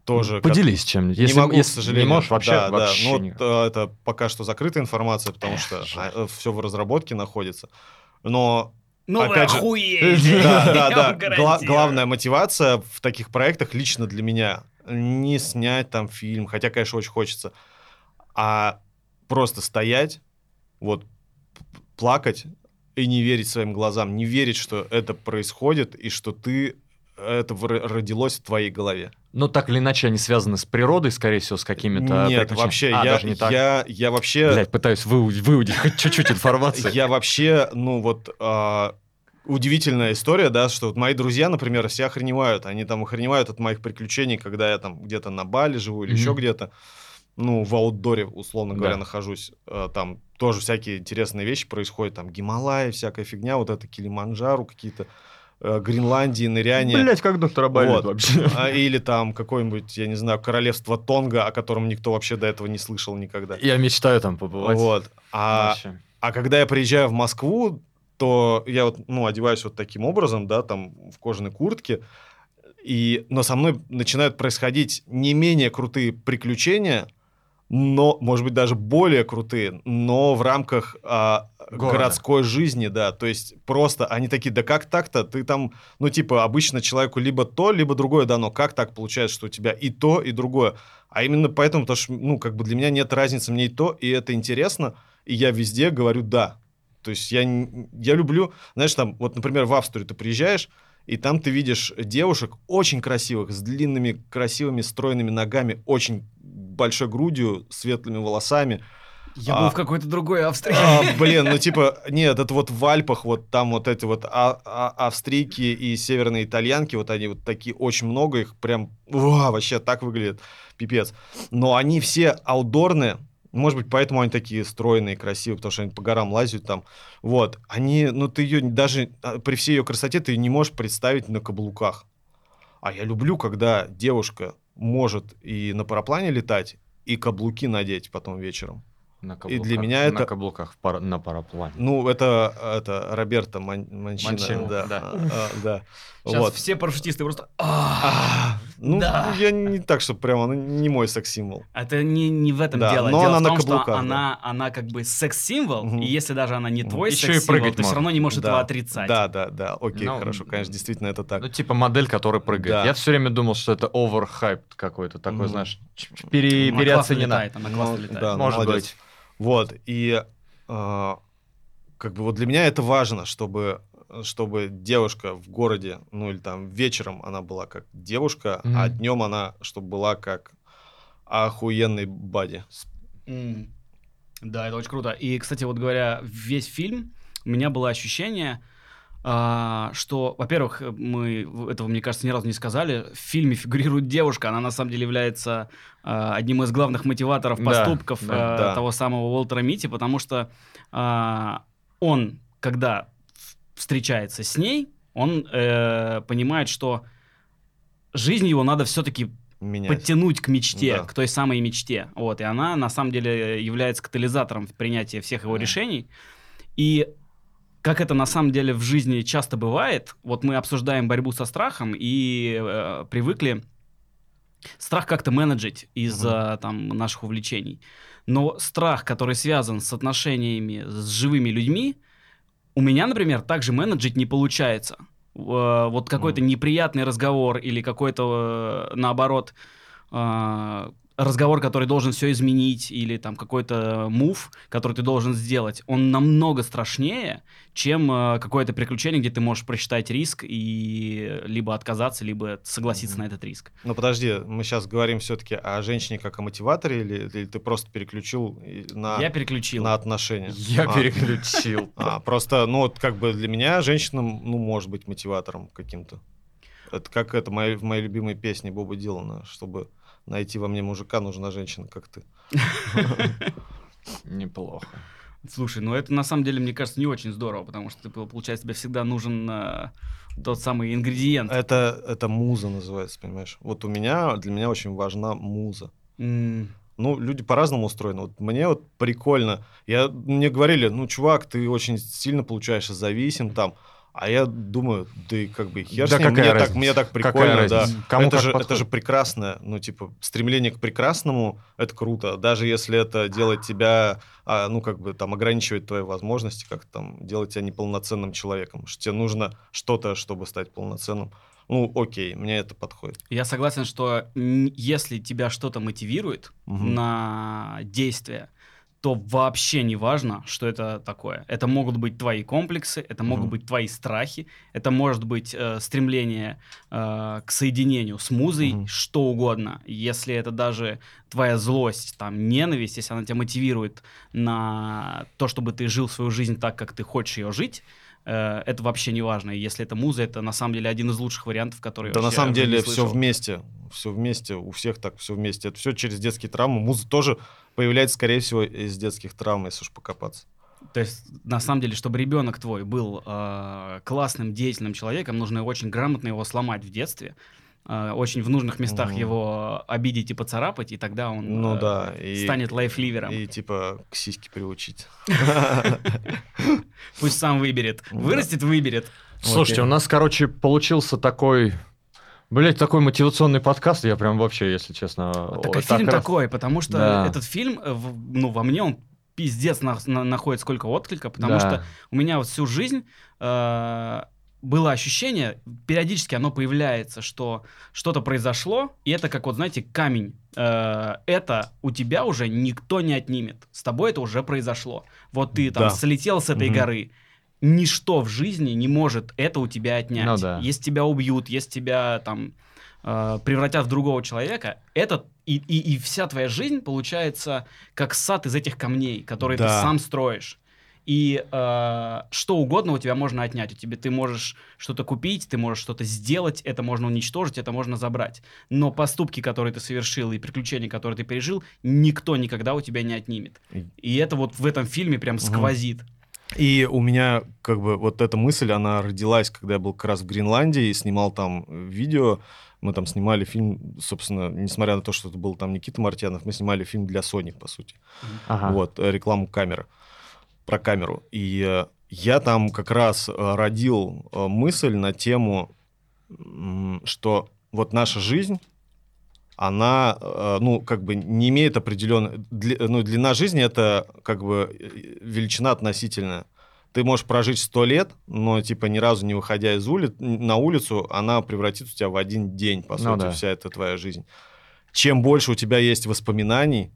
тоже. Поделись чем-нибудь. Не Если, могу, если к сожалению. не можешь, вообще, Да, да. вообще Ну, вот, никак. э, это пока что закрытая информация, потому Эх, что жаль. все в разработке находится. Но Ну вы Опять охуели! <laughs> да, <laughs> да, да. Гла- главная мотивация в таких проектах лично для меня не снять там фильм, хотя, конечно, очень хочется, а просто стоять, вот плакать и не верить своим глазам, не верить, что это происходит и что ты это родилось в твоей голове. Ну, так или иначе, они связаны с природой, скорее всего, с какими-то... Нет, вообще, А, я, даже не так. я, я вообще... Блядь, пытаюсь выудить, выудить хоть чуть-чуть информации. Я вообще, ну вот, а, удивительная история, да, что вот мои друзья, например, все охреневают. Они там охреневают от моих приключений, когда я там где-то на Бали живу или Мгм. еще где-то. Ну, в аутдоре, условно говоря, Да. нахожусь. А, Там тоже всякие интересные вещи происходят. Там Гималаи, всякая фигня, вот это Килиманджару какие-то, э, Гренландии, ныряние. Блять, как доктор Абайлет Вот. вообще. <laughs> А, или там какое-нибудь, я не знаю, королевство Тонга, о котором никто вообще до этого не слышал никогда. Я мечтаю там побывать. Вот. А, Вообще. а когда я приезжаю в Москву, то я вот, ну, одеваюсь вот таким образом, да, там, в кожаной куртке, и, но со мной начинают происходить не менее крутые приключения, но, может быть, даже более крутые, но в рамках а, Города. городской жизни, да. То есть просто они такие, да как так-то? Ты там, ну, типа, обычно человеку либо то, либо другое дано. Как так получается, что у тебя и то, и другое? А именно поэтому, потому что, ну, как бы для меня нет разницы, мне и то, и это интересно, и я везде говорю «да». То есть я, я люблю, знаешь, там, вот, например, в Австрию ты приезжаешь, и там ты видишь девушек очень красивых, с длинными, красивыми, стройными ногами, очень большой грудью, светлыми волосами. Я А. был в какой-то другой Австрии. А, блин, ну типа, нет, это вот в Альпах, вот там вот эти вот а- а- австрийки и северные итальянки, вот они вот такие, очень много их, прям, уа, вообще так выглядит, пипец. Но они все аутдорные, Может быть, поэтому они такие стройные, красивые, потому что они по горам лазят там. Вот. Они, ну, ты ее даже а, при всей ее красоте ты не можешь представить на каблуках. А я люблю, когда девушка может и на параплане летать, и каблуки надеть потом вечером. На И для меня это- На каблуках в пара- на параплане. Ну, это, это Роберто Ман- Манчино. Манчино, да. да. А, а, да. Сейчас Вот. все парашютисты просто... «А, А, ну, Да. я не так, что прямо, ну, не мой секс-символ. Это не, не в этом Да, дело. но дело она в на том, каблуках, что да. она, она как бы секс-символ, Мгм. и если даже она не твой Еще и секс-символ, прыгать ты все может. равно не можешь этого Да. отрицать. Да, да, да. Окей, Ну, хорошо, конечно, действительно это так. Ну, типа модель, которая прыгает. Да. Я все время думал, что это overhyped какой-то, такой, Мгм. знаешь, пере- Она переоценена. летает, она классно Ну, летает. да, ну, Может молодец. быть. Вот, и а, как бы вот для меня это важно, чтобы чтобы девушка в городе, ну или там вечером она была как девушка, Мгм. а днем она, чтобы была как охуенный бади. М. Да, это очень круто. И, кстати, вот говоря, весь фильм, у меня было ощущение, а, что, во-первых, мы этого, мне кажется, ни разу не сказали, в фильме фигурирует девушка, она на самом деле является а, одним из главных мотиваторов Да, поступков да, а, да. того самого Уолтера Мити, потому что а, он, когда встречается с ней, он э, понимает, что жизнь его надо все-таки Менять. подтянуть к мечте, Да. к той самой мечте. Вот, и она на самом деле является катализатором в принятии всех его Да. решений. И как это на самом деле в жизни часто бывает, вот мы обсуждаем борьбу со страхом и э, привыкли страх как-то менеджить из-за там наших увлечений. Но страх, который связан с отношениями с живыми людьми, у меня, например, также менеджить не получается. Э, Вот какой-то неприятный разговор или какой-то, э, наоборот, э, разговор, который должен все изменить, или там какой-то мув, который ты должен сделать, он намного страшнее, чем э, какое-то приключение, где ты можешь просчитать риск и либо отказаться, либо согласиться Мгм. на этот риск. Ну подожди, мы сейчас говорим все-таки о женщине как о мотиваторе, или, или ты просто переключил на, Я переключил. на отношения? Я А, переключил. <laughs> А, просто, ну, вот как бы для меня женщина, ну, может быть мотиватором каким-то. Это как это в моей любимой песне Боба Дилана, чтобы найти во мне мужика, нужна женщина, как ты. <laughs> Неплохо. Слушай, ну это на самом деле, мне кажется, не очень здорово, потому что, ты, получается, тебе всегда нужен э, тот самый ингредиент. Это, это муза называется, понимаешь? Вот у меня, для меня очень важна муза. М, Ну, люди по-разному устроены. Вот мне вот прикольно. Я, мне говорили, ну, чувак, ты очень сильно получаешь зависим там. А я думаю, да и как бы хер Да с ним, какая мне, так, мне так Какая прикольно, да. Кому это, как же, это подходит. же прекрасное, ну, типа, стремление к прекрасному, это круто. Даже если это делает тебя, а, ну, как бы, там, ограничивает твои возможности, как там, делать тебя неполноценным человеком. Что тебе нужно что-то, чтобы стать полноценным. Ну, окей, мне это подходит. Я согласен, что если тебя что-то мотивирует Мгм. на действие, то вообще не важно, что это такое. Это могут быть твои комплексы, это могут Мгм. быть твои страхи, это может быть э, стремление э, к соединению с музой, Мгм. что угодно. Если это даже твоя злость, там, ненависть, если она тебя мотивирует на то, чтобы ты жил свою жизнь так, как ты хочешь ее жить, э, это вообще не важно. И если это муза, это на самом деле один из лучших вариантов, которые Да на самом деле все вместе. Все вместе, у всех так все вместе. Это все через детские травмы. Муза тоже появляется, скорее всего, из детских травм, если уж покопаться. То есть, на самом деле, чтобы ребенок твой был э, классным, деятельным человеком, нужно очень грамотно его сломать в детстве, э, очень в нужных местах Мгм. его обидеть и поцарапать, и тогда он Ну э, да. И, станет лайфливером. И типа к сиське приучить. <laughs> Пусть сам выберет. Вырастет, выберет. Слушайте, у нас, короче, получился такой... Блять, такой мотивационный подкаст, я прям вообще, если честно... Так а фильм раз- такой, потому что Да. этот фильм, э, ну, во мне он пиздец на- на- находит сколько отклика, потому Да. что у меня вот всю жизнь э, было ощущение, периодически оно появляется, что что-то произошло, и это как вот, знаете, камень. Э, это у тебя уже никто не отнимет. С тобой это уже произошло. Вот ты там Да. слетел с этой Мгм. горы. Ничто в жизни не может это у тебя отнять. Ну да. Если тебя убьют, если тебя там э, превратят в другого человека, это и, и, и вся твоя жизнь получается как сад из этих камней, которые ты Да. сам строишь. И э, что угодно у тебя можно отнять. У тебя ты можешь что-то купить, ты можешь что-то сделать, это можно уничтожить, это можно забрать. Но поступки, которые ты совершил, и приключения, которые ты пережил, никто никогда у тебя не отнимет. И это вот в этом фильме прям сквозит. И у меня как бы вот эта мысль, она родилась, когда я был как раз в Гренландии и снимал там видео. Мы там снимали фильм, собственно, несмотря на то, что это был там Никита Мартьянов, мы снимали фильм для Sony, по сути. Ага. Вот, э, рекламу камеры, про камеру. И э, я там как раз э, родил э, мысль на тему, что вот наша жизнь, она, э, ну, как бы не имеет определенной... ну, длина жизни — это как бы величина относительная. Ты можешь прожить сто лет, но, типа, ни разу не выходя из ули... на улицу, она превратится у тебя в один день, по Ну сути, да. вся эта твоя жизнь. Чем больше у тебя есть воспоминаний,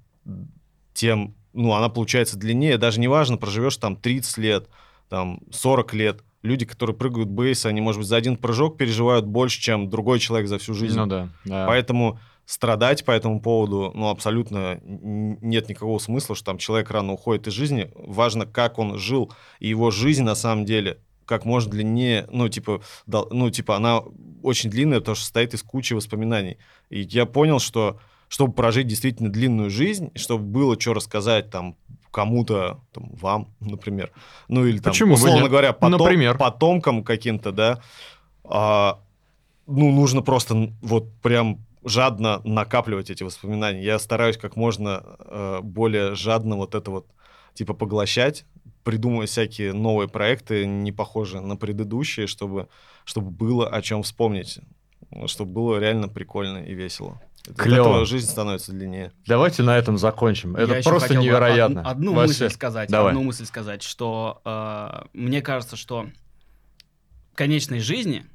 тем, ну, она получается длиннее. Даже неважно, проживешь там 30 лет, там 40 лет. Люди, которые прыгают бейс, они, может быть, за один прыжок переживают больше, чем другой человек за всю жизнь. Ну да, да. Поэтому страдать по этому поводу, ну, абсолютно нет никакого смысла, что там человек рано уходит из жизни. Важно, как он жил. И его жизнь, на самом деле, как можно длиннее, ну, типа, ну, типа, она очень длинная, потому что состоит из кучи воспоминаний. И я понял, что чтобы прожить действительно длинную жизнь, чтобы было что рассказать там кому-то, там, вам, например, ну или там, Почему условно говоря, потом- Например. потомкам каким-то, да, а, ну, нужно просто вот прям жадно накапливать эти воспоминания. Я стараюсь как можно э, более жадно вот это вот, типа, поглощать, придумывать всякие новые проекты, не похожие на предыдущие, чтобы, чтобы было о чем вспомнить, чтобы было реально прикольно и весело. Этого жизнь становится длиннее. Давайте на этом закончим. Я Это еще просто невероятно. од- Одну Вообще. мысль сказать. Давай. Одну мысль сказать, что э, мне кажется, что в конечной жизни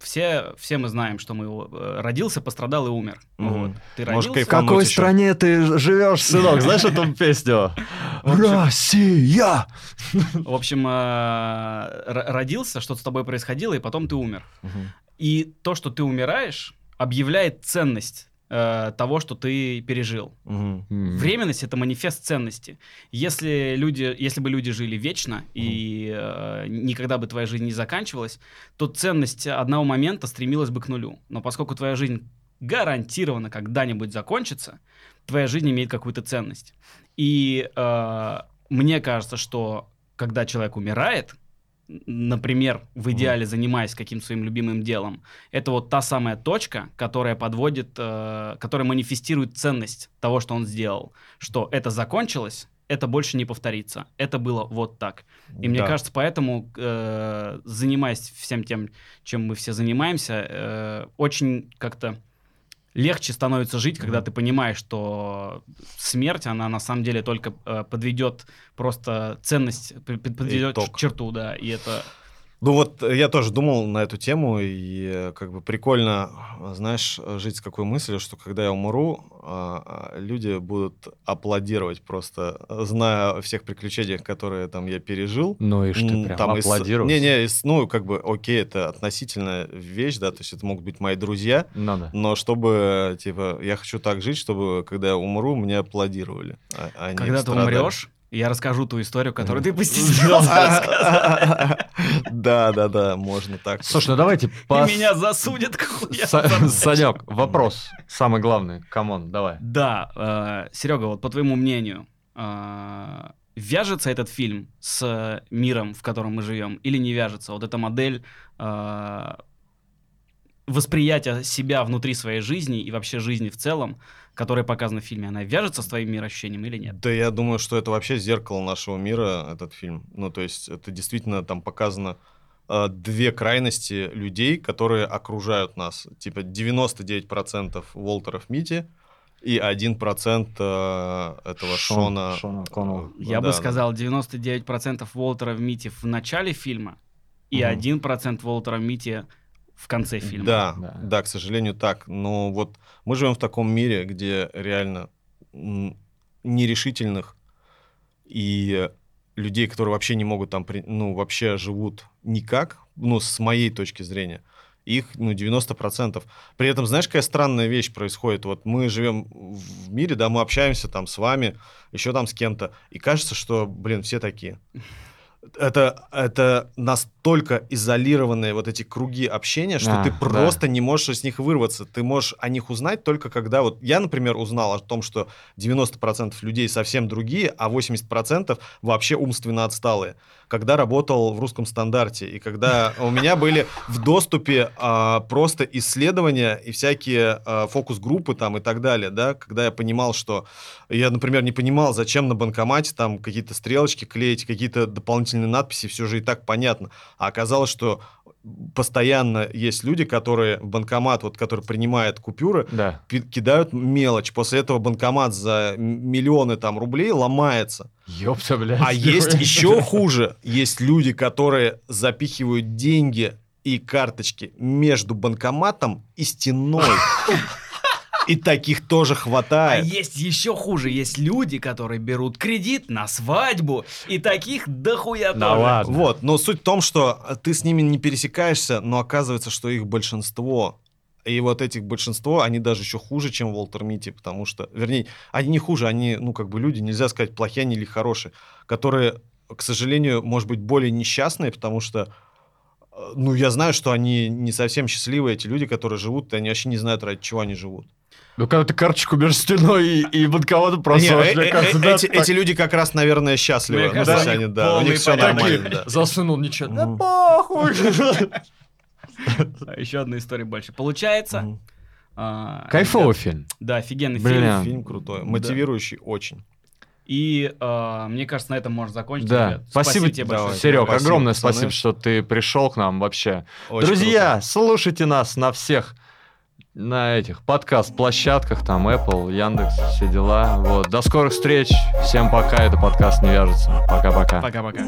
все, все мы знаем, что мы э, родился, пострадал и умер. Мгм. Вот. Ты родился, В какой еще. стране ты живешь, сынок? Знаешь эту песню? Россия! в общем, э, родился, что-то с тобой происходило, и потом ты умер. И то, что ты умираешь, объявляет ценность э, того, что ты пережил. М. Временность это манифест ценности. Если люди, если бы люди жили вечно и э, никогда бы твоя жизнь не заканчивалась, то ценность одного момента стремилась бы к нулю. Но поскольку твоя жизнь гарантированно когда-нибудь закончится, твоя жизнь имеет какую-то ценность. И э, мне кажется, что когда человек умирает, например, в идеале занимаясь каким-то своим любимым делом, это вот та самая точка, которая подводит, э, которая манифестирует ценность того, что он сделал. Что это закончилось, это больше не повторится. Это было вот так. И мне Да. кажется, поэтому, э, занимаясь всем тем, чем мы все занимаемся, э, очень как-то легче становится жить, когда ты понимаешь, что смерть, она на самом деле только э, подведет просто ценность, подведет Итог. черту, да, и это... Ну вот э, я тоже думал на эту тему, и э, как бы прикольно, знаешь, жить с какой мыслью, что когда я умру, а, а, люди будут аплодировать просто, э, зная о всех приключениях, которые там я пережил. Ну и что, прям там из- аплодировать? Не-не, из- ну как бы, окей, это относительная вещь, да, то есть это могут быть мои друзья, Ну да. но чтобы, типа, я хочу так жить, чтобы, когда я умру, мне аплодировали. а- а не Когда ты страдали. умрешь, я расскажу ту историю, которую ты постеснялся. Да, да, да, можно так. Слушай, ну давайте И по... меня засудят, Санек, вопрос. Самый главный. Come on, давай. Да, Серега, вот по твоему мнению, э, вяжется этот фильм с миром, в котором мы живем, или не вяжется? Вот эта модель э, восприятия себя внутри своей жизни и вообще жизни в целом, которая показана в фильме, она вяжется с твоим мироощущением или нет? Да, я думаю, что это вообще зеркало нашего мира, этот фильм. Ну, то есть это действительно там показано э, две крайности людей, которые окружают нас. Типа 99% Уолтеров Мити и 1% э, этого Шон- Шона. Шона Коннелла. э, Я да, бы сказал, 99% Уолтера в Мите в начале фильма и Мгм. 1% Уолтера в Мите в конце фильма. Да, Да. да, к сожалению, так. Но вот мы живем в таком мире, где реально нерешительных и людей, которые вообще не могут там, ну, вообще живут никак, ну, с моей точки зрения, их ну, 90%. При этом, знаешь, какая странная вещь происходит? Вот мы живем в мире, да, мы общаемся там с вами, еще там с кем-то, и кажется, что, блин, все такие это, это настолько изолированные вот эти круги общения, что А, ты да. просто не можешь из них вырваться. Ты можешь о них узнать только когда... Вот я, например, узнал о том, что 90% людей совсем другие, а 80% вообще умственно отсталые. Когда работал в русском стандарте, и когда у меня были в доступе а, просто исследования и всякие а, фокус-группы там и так далее, да, когда я понимал, что я, например, не понимал, зачем на банкомате там какие-то стрелочки клеить, какие-то дополнительные надписи, все же и так понятно. А оказалось, что постоянно есть люди, которые в банкомат, вот, который принимает купюры, Да. кидают мелочь. После этого банкомат за миллионы там рублей ломается. Ёпта, блядь. А <laughs> есть еще хуже. Есть люди, которые запихивают деньги и карточки между банкоматом и стеной. <laughs> И таких тоже А хватает. есть еще хуже, есть люди, которые берут кредит на свадьбу, и таких дохуя Да тоже. ладно. Вот, но суть в том, что ты с ними не пересекаешься, но оказывается, что их большинство. И вот этих большинство, они даже еще хуже, чем Волтер Мити, потому что, вернее, они не хуже, они, ну, как бы люди, нельзя сказать, плохие они или хорошие, которые, к сожалению, может быть, более несчастные, потому что, э, ну, я знаю, что они не совсем счастливые, эти люди, которые живут, и они вообще не знают, ради чего они живут. Ну, когда ты карточку между стеной и, и банкоматом просовываешь, э- мне э- кажется, э- да, эти, так- эти люди как раз, наверное, счастливы. Мне кажется, у они, них да, у них все нормально, да. Засунул ничего. Да похуй. А Еще одна история больше. Получается... А, Кайфовый фильм. Да, офигенный фильм. Фильм крутой, мотивирующий очень. И а, мне кажется, на этом можно закончить. Да. ребят. Спасибо, тебе давай. большое. Серег, Спасибо, огромное пацаны. спасибо, что ты пришел к нам вообще. Очень Друзья, слушайте нас на всех на этих подкаст-площадках, там Apple, Яндекс, все дела. Вот. До скорых встреч. Всем пока. Это подкаст не вяжется. Пока-пока. Пока-пока.